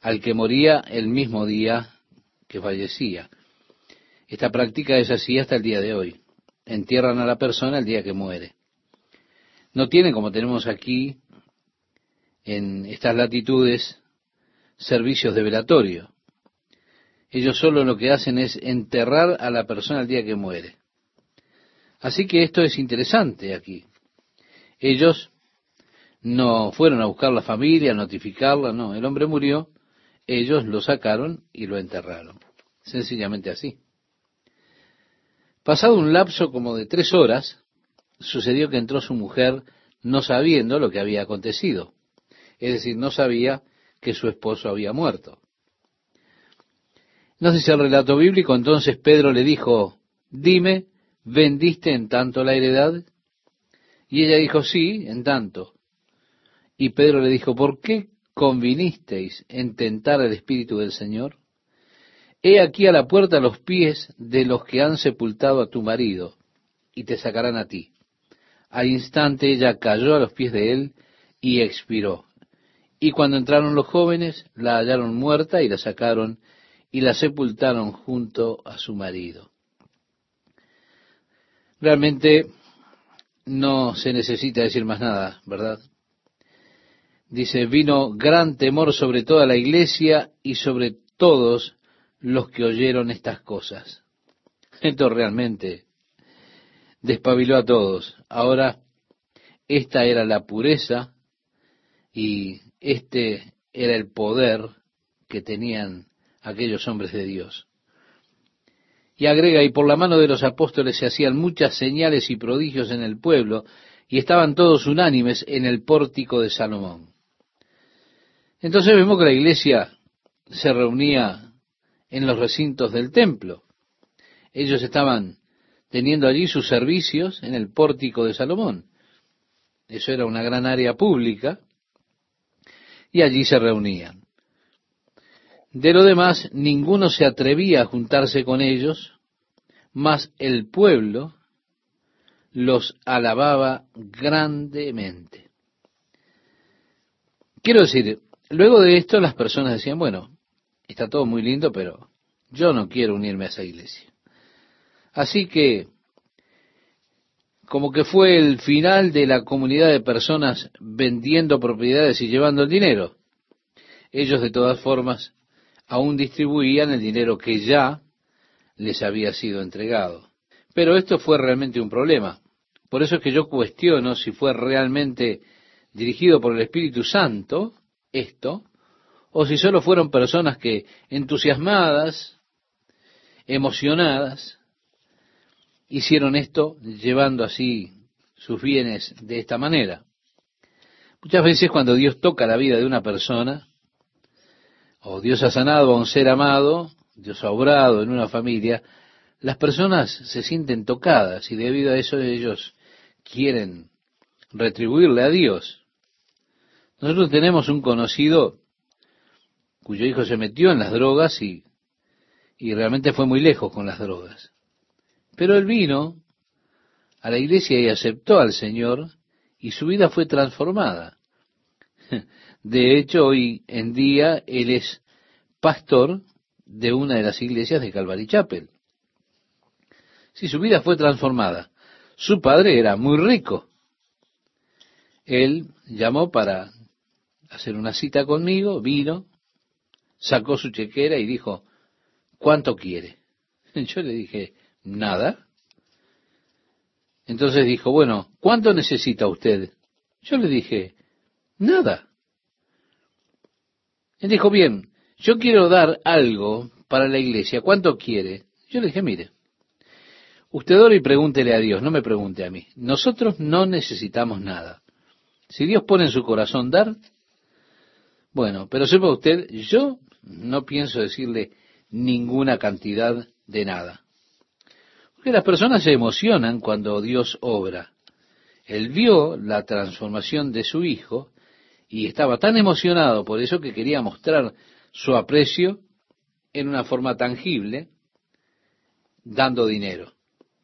al que moría el mismo día que fallecía. Esta práctica es así hasta el día de hoy. Entierran a la persona el día que muere. No tienen, como tenemos aquí, en estas latitudes, servicios de velatorio. Ellos solo lo que hacen es enterrar a la persona el día que muere. Así que esto es interesante aquí. Ellos no fueron a buscar la familia, a notificarla, no. El hombre murió, ellos lo sacaron y lo enterraron. Sencillamente así. Pasado un lapso como de tres horas, sucedió que entró su mujer no sabiendo lo que había acontecido. Es decir, no sabía que su esposo había muerto. No dice el relato bíblico, entonces Pedro le dijo, dime, ¿vendiste en tanto la heredad? Y ella dijo, sí, en tanto. Y Pedro le dijo, ¿por qué convinisteis en tentar el Espíritu del Señor? He aquí a la puerta los pies de los que han sepultado a tu marido, y te sacarán a ti. Al instante ella cayó a los pies de él y expiró. Y cuando entraron los jóvenes, la hallaron muerta y la sacaron y la sepultaron junto a su marido. Realmente no se necesita decir más nada, ¿verdad? Dice, vino gran temor sobre toda la iglesia y sobre todos los que oyeron estas cosas. Esto realmente despabiló a todos. Ahora, esta era la pureza y este era el poder que tenían aquellos hombres de Dios. Y agrega, y por la mano de los apóstoles se hacían muchas señales y prodigios en el pueblo, y estaban todos unánimes en el pórtico de Salomón. Entonces vemos que la iglesia se reunía en los recintos del templo. Ellos estaban teniendo allí sus servicios en el pórtico de Salomón. Eso era una gran área pública y allí se reunían. De lo demás, ninguno se atrevía a juntarse con ellos, mas el pueblo los alababa grandemente. Quiero decir, luego de esto las personas decían, bueno, está todo muy lindo, pero yo no quiero unirme a esa iglesia. Así que, como que fue el final de la comunidad de personas vendiendo propiedades y llevando el dinero. Ellos de todas formas aún distribuían el dinero que ya les había sido entregado. Pero esto fue realmente un problema. Por eso es que yo cuestiono si fue realmente dirigido por el Espíritu Santo esto, o si solo fueron personas que entusiasmadas, emocionadas, hicieron esto llevando así sus bienes de esta manera. Muchas veces cuando Dios toca la vida de una persona, o Dios ha sanado a un ser amado, Dios ha obrado en una familia, las personas se sienten tocadas y debido a eso ellos quieren retribuirle a Dios. Nosotros tenemos un conocido cuyo hijo se metió en las drogas y, y realmente fue muy lejos con las drogas. Pero él vino a la iglesia y aceptó al Señor y su vida fue transformada. De hecho, hoy en día él es pastor de una de las iglesias de Calvary Chapel. Si su vida fue transformada, su padre era muy rico. Él llamó para hacer una cita conmigo, vino, sacó su chequera y dijo, ¿cuánto quiere? [laughs] Yo le dije, nada. Entonces dijo, bueno, ¿cuánto necesita usted? Yo le dije, nada. Él dijo, bien, yo quiero dar algo para la iglesia, ¿cuánto quiere? Yo le dije, mire, usted ora y pregúntele a Dios, no me pregunte a mí. Nosotros no necesitamos nada. Si Dios pone en su corazón dar, bueno, pero sepa usted, yo no pienso decirle ninguna cantidad de nada. Porque las personas se emocionan cuando Dios obra. Él vio la transformación de su hijo y estaba tan emocionado por eso que quería mostrar su aprecio en una forma tangible, dando dinero.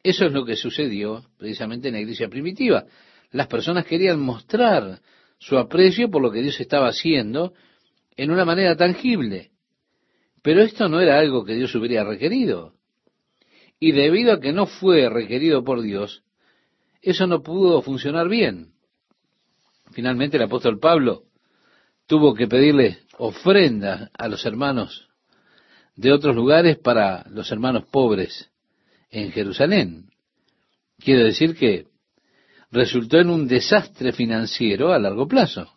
Eso es lo que sucedió precisamente en la iglesia primitiva. Las personas querían mostrar su aprecio por lo que Dios estaba haciendo en una manera tangible. Pero esto no era algo que Dios hubiera requerido. Y debido a que no fue requerido por Dios, eso no pudo funcionar bien. Finalmente el apóstol Pablo tuvo que pedirle ofrendas a los hermanos de otros lugares para los hermanos pobres en Jerusalén. Quiere decir que resultó en un desastre financiero a largo plazo.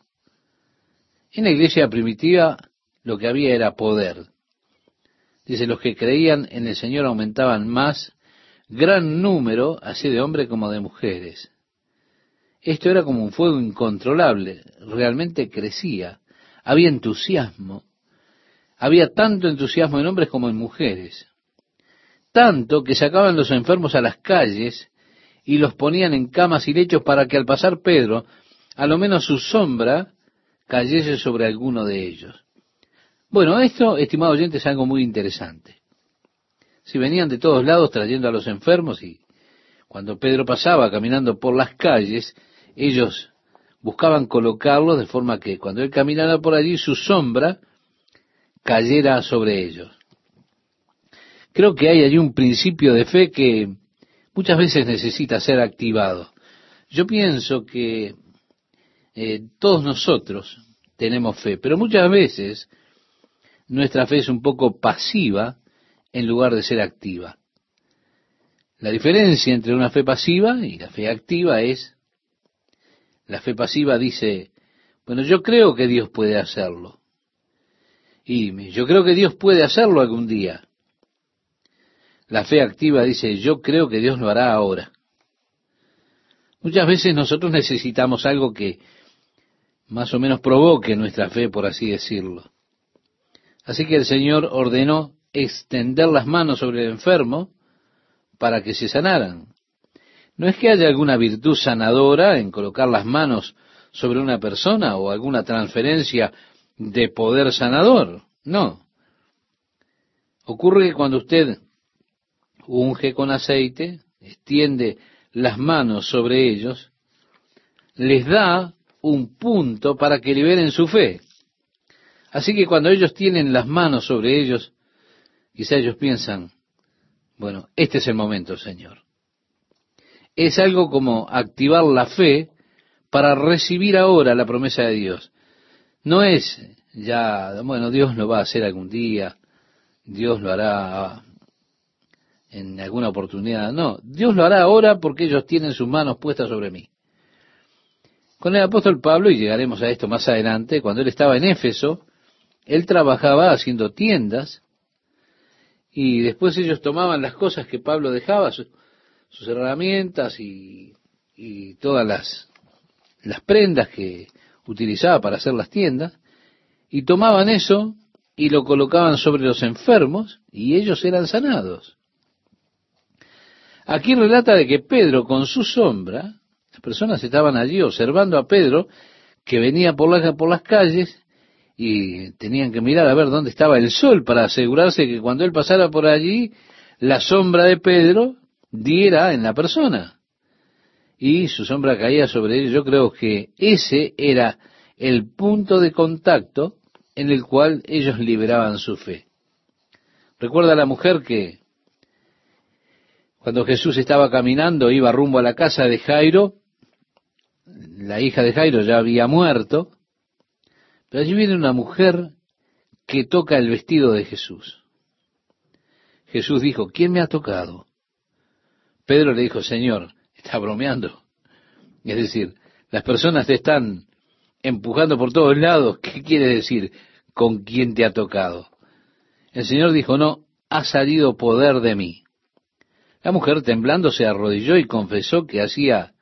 En la iglesia primitiva lo que había era poder. Dice, los que creían en el Señor aumentaban más, gran número, así de hombres como de mujeres. Esto era como un fuego incontrolable, realmente crecía, había entusiasmo, había tanto entusiasmo en hombres como en mujeres, tanto que sacaban los enfermos a las calles y los ponían en camas y lechos para que al pasar Pedro, a lo menos su sombra cayese sobre alguno de ellos. Bueno, esto, estimado oyente, es algo muy interesante. Si venían de todos lados trayendo a los enfermos y cuando Pedro pasaba caminando por las calles, ellos buscaban colocarlos de forma que cuando él caminara por allí su sombra cayera sobre ellos. Creo que hay allí un principio de fe que muchas veces necesita ser activado. Yo pienso que eh, todos nosotros tenemos fe, pero muchas veces nuestra fe es un poco pasiva en lugar de ser activa. La diferencia entre una fe pasiva y la fe activa es, la fe pasiva dice, bueno, yo creo que Dios puede hacerlo. Y yo creo que Dios puede hacerlo algún día. La fe activa dice, yo creo que Dios lo hará ahora. Muchas veces nosotros necesitamos algo que más o menos provoque nuestra fe, por así decirlo. Así que el Señor ordenó extender las manos sobre el enfermo para que se sanaran. No es que haya alguna virtud sanadora en colocar las manos sobre una persona o alguna transferencia de poder sanador, no. Ocurre que cuando usted unge con aceite, extiende las manos sobre ellos, les da un punto para que liberen su fe. Así que cuando ellos tienen las manos sobre ellos, quizá ellos piensan, bueno, este es el momento, Señor. Es algo como activar la fe para recibir ahora la promesa de Dios. No es ya, bueno, Dios lo va a hacer algún día, Dios lo hará en alguna oportunidad. No, Dios lo hará ahora porque ellos tienen sus manos puestas sobre mí. Con el apóstol Pablo, y llegaremos a esto más adelante, cuando él estaba en Éfeso, él trabajaba haciendo tiendas y después ellos tomaban las cosas que Pablo dejaba, sus, herramientas y, y todas las, las prendas que utilizaba para hacer las tiendas, y tomaban eso y lo colocaban sobre los enfermos y ellos eran sanados. Aquí relata de que Pedro con su sombra, las personas estaban allí observando a Pedro que venía por, por las calles y tenían que mirar a ver dónde estaba el sol para asegurarse que cuando él pasara por allí, la sombra de Pedro diera en la persona. Y su sombra caía sobre él. Yo creo que ese era el punto de contacto en el cual ellos liberaban su fe. Recuerda la mujer que cuando Jesús estaba caminando, iba rumbo a la casa de Jairo, la hija de Jairo ya había muerto, pero allí viene una mujer que toca el vestido de Jesús. Jesús dijo, ¿quién me ha tocado? Pedro le dijo, Señor, está bromeando. Es decir, las personas te están empujando por todos lados. ¿Qué quiere decir con quién te ha tocado? El Señor dijo, no, ha salido poder de mí. La mujer temblando se arrodilló y confesó que hacía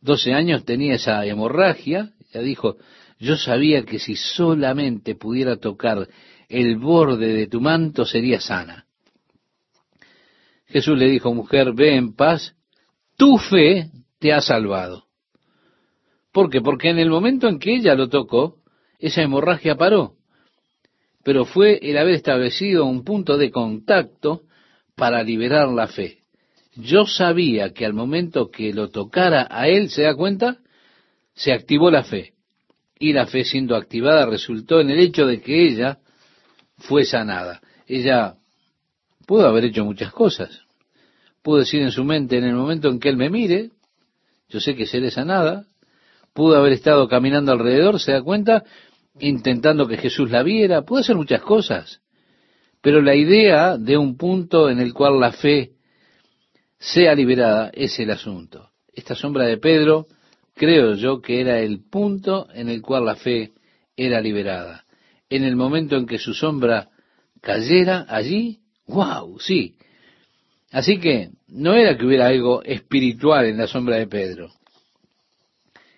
doce años tenía esa hemorragia. Ella dijo, yo sabía que si solamente pudiera tocar el borde de tu manto sería sana. Jesús le dijo, mujer, ve en paz, tu fe te ha salvado. ¿Por qué? Porque en el momento en que ella lo tocó, esa hemorragia paró. Pero fue el haber establecido un punto de contacto para liberar la fe yo sabía que al momento que lo tocara a él, ¿se da cuenta? Se activó la fe. Y la fe siendo activada resultó en el hecho de que ella fue sanada. Ella pudo haber hecho muchas cosas. Pudo decir en su mente, en el momento en que él me mire, yo sé que seré sanada. Pudo haber estado caminando alrededor, ¿se da cuenta? Intentando que Jesús la viera. Pudo hacer muchas cosas. Pero la idea de un punto en el cual la fe sea liberada es el asunto. Esta sombra de Pedro, creo yo que era el punto en el cual la fe era liberada. En el momento en que su sombra cayera allí, wow, sí. Así que no era que hubiera algo espiritual en la sombra de Pedro.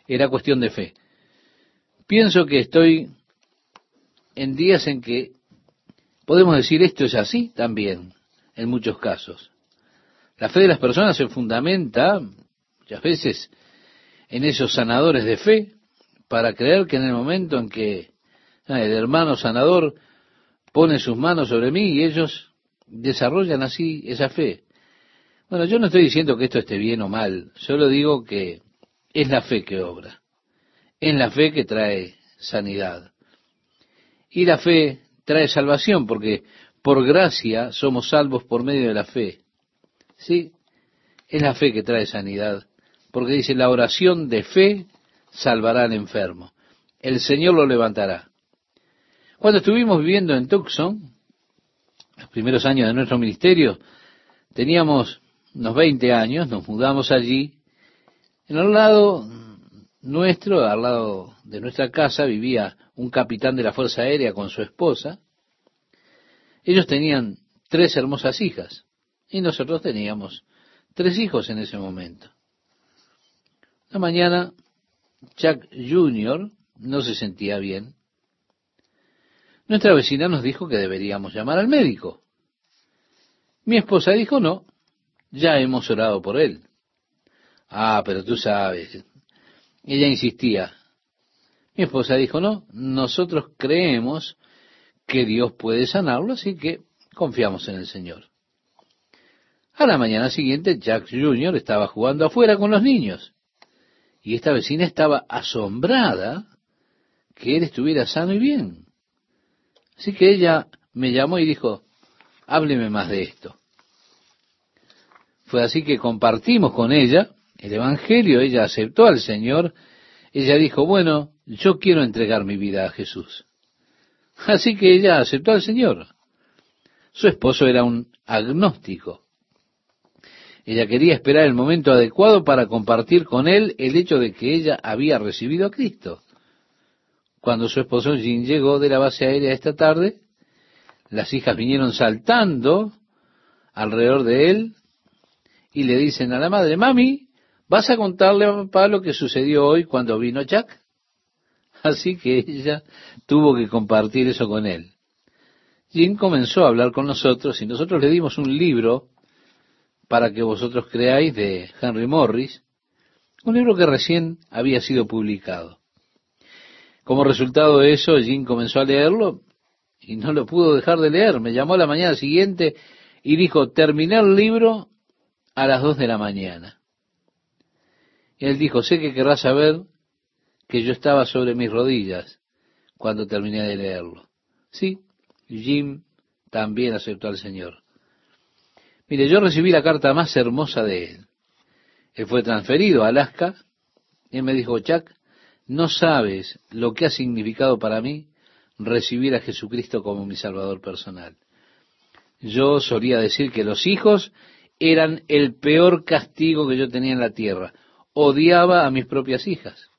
Era cuestión de fe. Pienso que estoy en días en que podemos decir esto es así también, en muchos casos. La fe de las personas se fundamenta muchas veces en esos sanadores de fe para creer que en el momento en que ah, el hermano sanador pone sus manos sobre mí y ellos desarrollan así esa fe. Bueno, yo no estoy diciendo que esto esté bien o mal, solo digo que es la fe que obra, es la fe que trae sanidad. Y la fe trae salvación, porque por gracia somos salvos por medio de la fe. Sí, es la fe que trae sanidad, porque dice, la oración de fe salvará al enfermo. El Señor lo levantará. Cuando estuvimos viviendo en Tucson, los primeros años de nuestro ministerio, teníamos unos 20 años, nos mudamos allí. En el lado nuestro, al lado de nuestra casa, vivía un capitán de la Fuerza Aérea con su esposa. Ellos tenían tres hermosas hijas y nosotros teníamos tres hijos en ese momento. Una mañana, Chuck Jr. no se sentía bien. Nuestra vecina nos dijo que deberíamos llamar al médico. Mi esposa dijo, no, ya hemos orado por él. Ah, pero tú sabes. Ella insistía. Mi esposa dijo, no, nosotros creemos que Dios puede sanarlo, así que confiamos en el Señor. A la mañana siguiente, Jack Jr. estaba jugando afuera con los niños. Y esta vecina estaba asombrada que él estuviera sano y bien. Así que ella me llamó y dijo, hábleme más de esto. Fue así que compartimos con ella el Evangelio, ella aceptó al Señor, ella dijo, bueno, yo quiero entregar mi vida a Jesús. Así que ella aceptó al Señor. Su esposo era un agnóstico. Ella quería esperar el momento adecuado para compartir con él el hecho de que ella había recibido a Cristo. Cuando su esposo Jean llegó de la base aérea esta tarde, las hijas vinieron saltando alrededor de él y le dicen a la madre, mami, ¿vas a contarle a papá lo que sucedió hoy cuando vino Jack? Así que ella tuvo que compartir eso con él. Jean comenzó a hablar con nosotros y nosotros le dimos un libro para que vosotros creáis de Henry Morris, un libro que recién había sido publicado. Como resultado de eso, Jean comenzó a leerlo y no lo pudo dejar de leer. Me llamó la mañana siguiente y dijo, terminé el libro a las dos de la mañana. Y él dijo, sé que querrás saber que yo estaba sobre mis rodillas cuando terminé de leerlo. Sí, Jim también aceptó al Señor. Mire, yo recibí la carta más hermosa de él. Él fue transferido a Alaska y él me dijo, Chuck, no sabes lo que ha significado para mí recibir a Jesucristo como mi Salvador personal. Yo solía decir que los hijos eran el peor castigo que yo tenía en la tierra. Odiaba a mis propias hijas.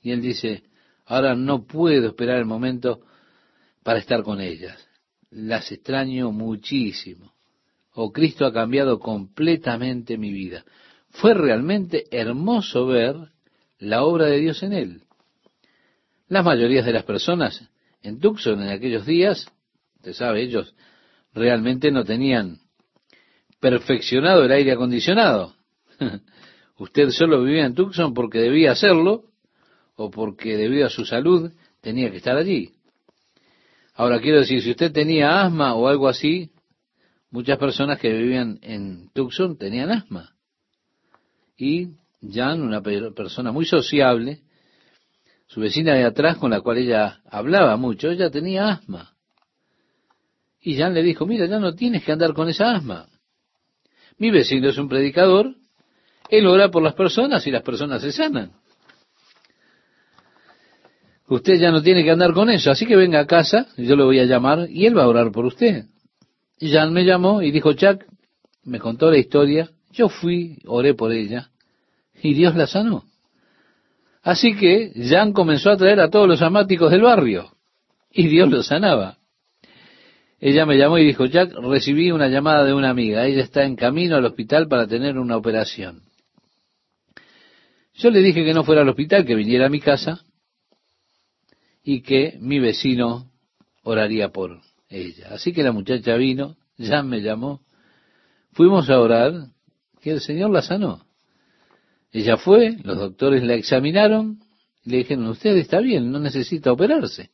Y él dice, ahora no puedo esperar el momento para estar con ellas. Las extraño muchísimo oh Cristo ha cambiado completamente mi vida. Fue realmente hermoso ver la obra de Dios en él. Las mayorías de las personas en Tucson en aquellos días, usted sabe, ellos realmente no tenían perfeccionado el aire acondicionado. [laughs] usted solo vivía en Tucson porque debía hacerlo o porque debido a su salud tenía que estar allí. Ahora quiero decir, si usted tenía asma o algo así, Muchas personas que vivían en Tucson tenían asma. Y Jan, una persona muy sociable, su vecina de atrás con la cual ella hablaba mucho, ella tenía asma. Y Jan le dijo, mira, ya no tienes que andar con esa asma. Mi vecino es un predicador, él ora por las personas y las personas se sanan. Usted ya no tiene que andar con eso, así que venga a casa, yo lo voy a llamar y él va a orar por usted. Y Jan me llamó y dijo, Chuck, me contó la historia, yo fui, oré por ella, y Dios la sanó. Así que Jan comenzó a traer a todos los amáticos del barrio, y Dios los sanaba. Ella me llamó y dijo, Jack, recibí una llamada de una amiga, ella está en camino al hospital para tener una operación. Yo le dije que no fuera al hospital, que viniera a mi casa y que mi vecino oraría por ella. Así que la muchacha vino, ya me llamó, fuimos a orar, que el Señor la sanó. Ella fue, los doctores la examinaron, y le dijeron, usted está bien, no necesita operarse.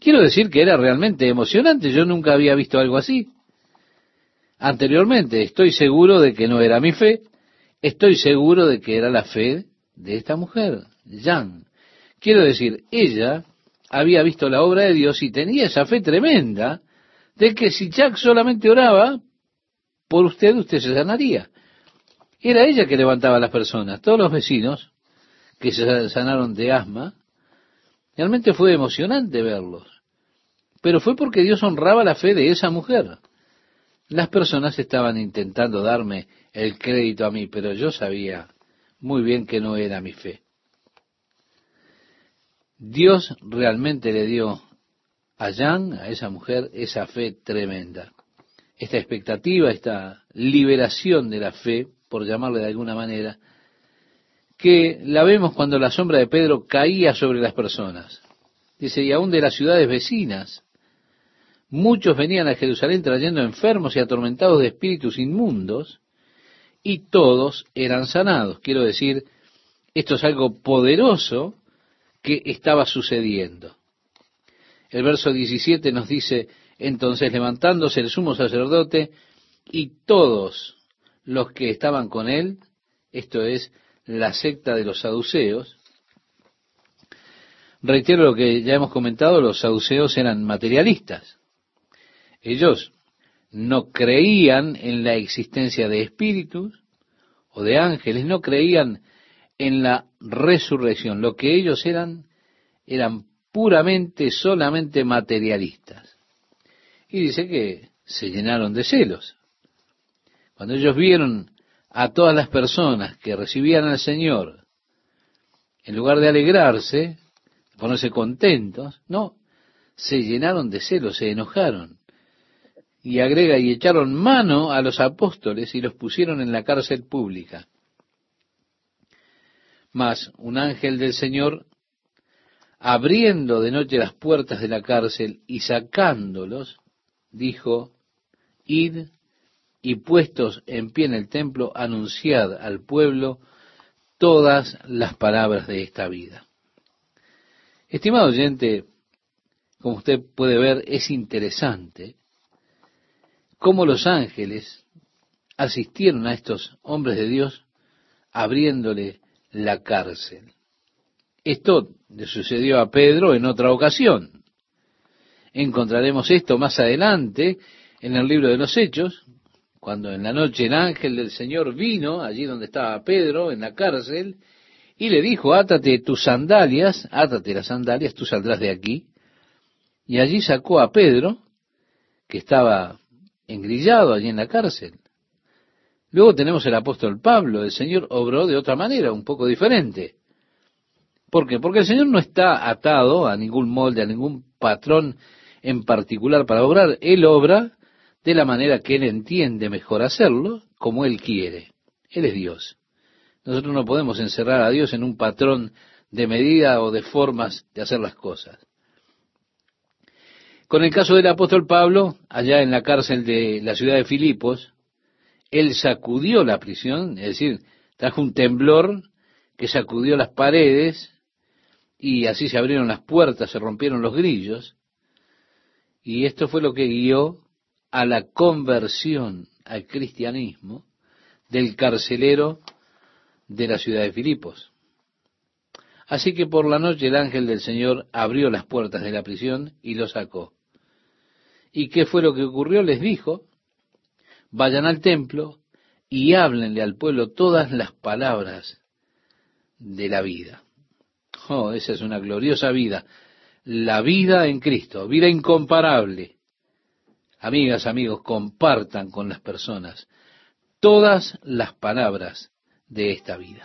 Quiero decir que era realmente emocionante, yo nunca había visto algo así. Anteriormente, estoy seguro de que no era mi fe, estoy seguro de que era la fe de esta mujer, Jan. Quiero decir, ella había visto la obra de Dios y tenía esa fe tremenda de que si Jack solamente oraba por usted, usted se sanaría. Era ella que levantaba a las personas. Todos los vecinos que se sanaron de asma, realmente fue emocionante verlos. Pero fue porque Dios honraba la fe de esa mujer. Las personas estaban intentando darme el crédito a mí, pero yo sabía muy bien que no era mi fe. Dios realmente le dio a Jan, a esa mujer, esa fe tremenda. Esta expectativa, esta liberación de la fe, por llamarle de alguna manera, que la vemos cuando la sombra de Pedro caía sobre las personas. Dice, y aún de las ciudades vecinas, Muchos venían a Jerusalén trayendo enfermos y atormentados de espíritus inmundos, y todos eran sanados. Quiero decir, esto es algo poderoso estaba sucediendo. El verso 17 nos dice, entonces levantándose el sumo sacerdote y todos los que estaban con él, esto es la secta de los saduceos, reitero lo que ya hemos comentado, los saduceos eran materialistas. Ellos no creían en la existencia de espíritus o de ángeles, no creían en la resurrección. Lo que ellos eran eran puramente, solamente materialistas. Y dice que se llenaron de celos. Cuando ellos vieron a todas las personas que recibían al Señor, en lugar de alegrarse, ponerse contentos, no, se llenaron de celos, se enojaron y agrega, y echaron mano a los apóstoles y los pusieron en la cárcel pública. Mas un ángel del Señor, abriendo de noche las puertas de la cárcel y sacándolos, dijo, id y puestos en pie en el templo, anunciad al pueblo todas las palabras de esta vida. Estimado oyente, como usted puede ver, es interesante cómo los ángeles asistieron a estos hombres de Dios abriéndole la cárcel. Esto le sucedió a Pedro en otra ocasión. Encontraremos esto más adelante en el libro de los Hechos, cuando en la noche el ángel del Señor vino allí donde estaba Pedro, en la cárcel, y le dijo, átate tus sandalias, átate las sandalias, tú saldrás de aquí. Y allí sacó a Pedro, que estaba engrillado allí en la cárcel. Luego tenemos el apóstol Pablo, el Señor obró de otra manera, un poco diferente. ¿Por qué? Porque el Señor no está atado a ningún molde, a ningún patrón en particular para obrar. Él obra de la manera que Él entiende mejor hacerlo, como Él quiere. Él es Dios. Nosotros no podemos encerrar a Dios en un patrón de medida o de formas de hacer las cosas. Con el caso del apóstol Pablo, allá en la cárcel de la ciudad de Filipos, él sacudió la prisión, es decir, trajo un temblor que sacudió las paredes y así se abrieron las puertas, se rompieron los grillos. Y esto fue lo que guió a la conversión al cristianismo del carcelero de la ciudad de Filipos. Así que por la noche el ángel del Señor abrió las puertas de la prisión y lo sacó. ¿Y qué fue lo que ocurrió? Les dijo, vayan al templo y háblenle al pueblo todas las palabras de la vida. Oh, esa es una gloriosa vida. La vida en Cristo, vida incomparable. Amigas, amigos, compartan con las personas todas las palabras de esta vida.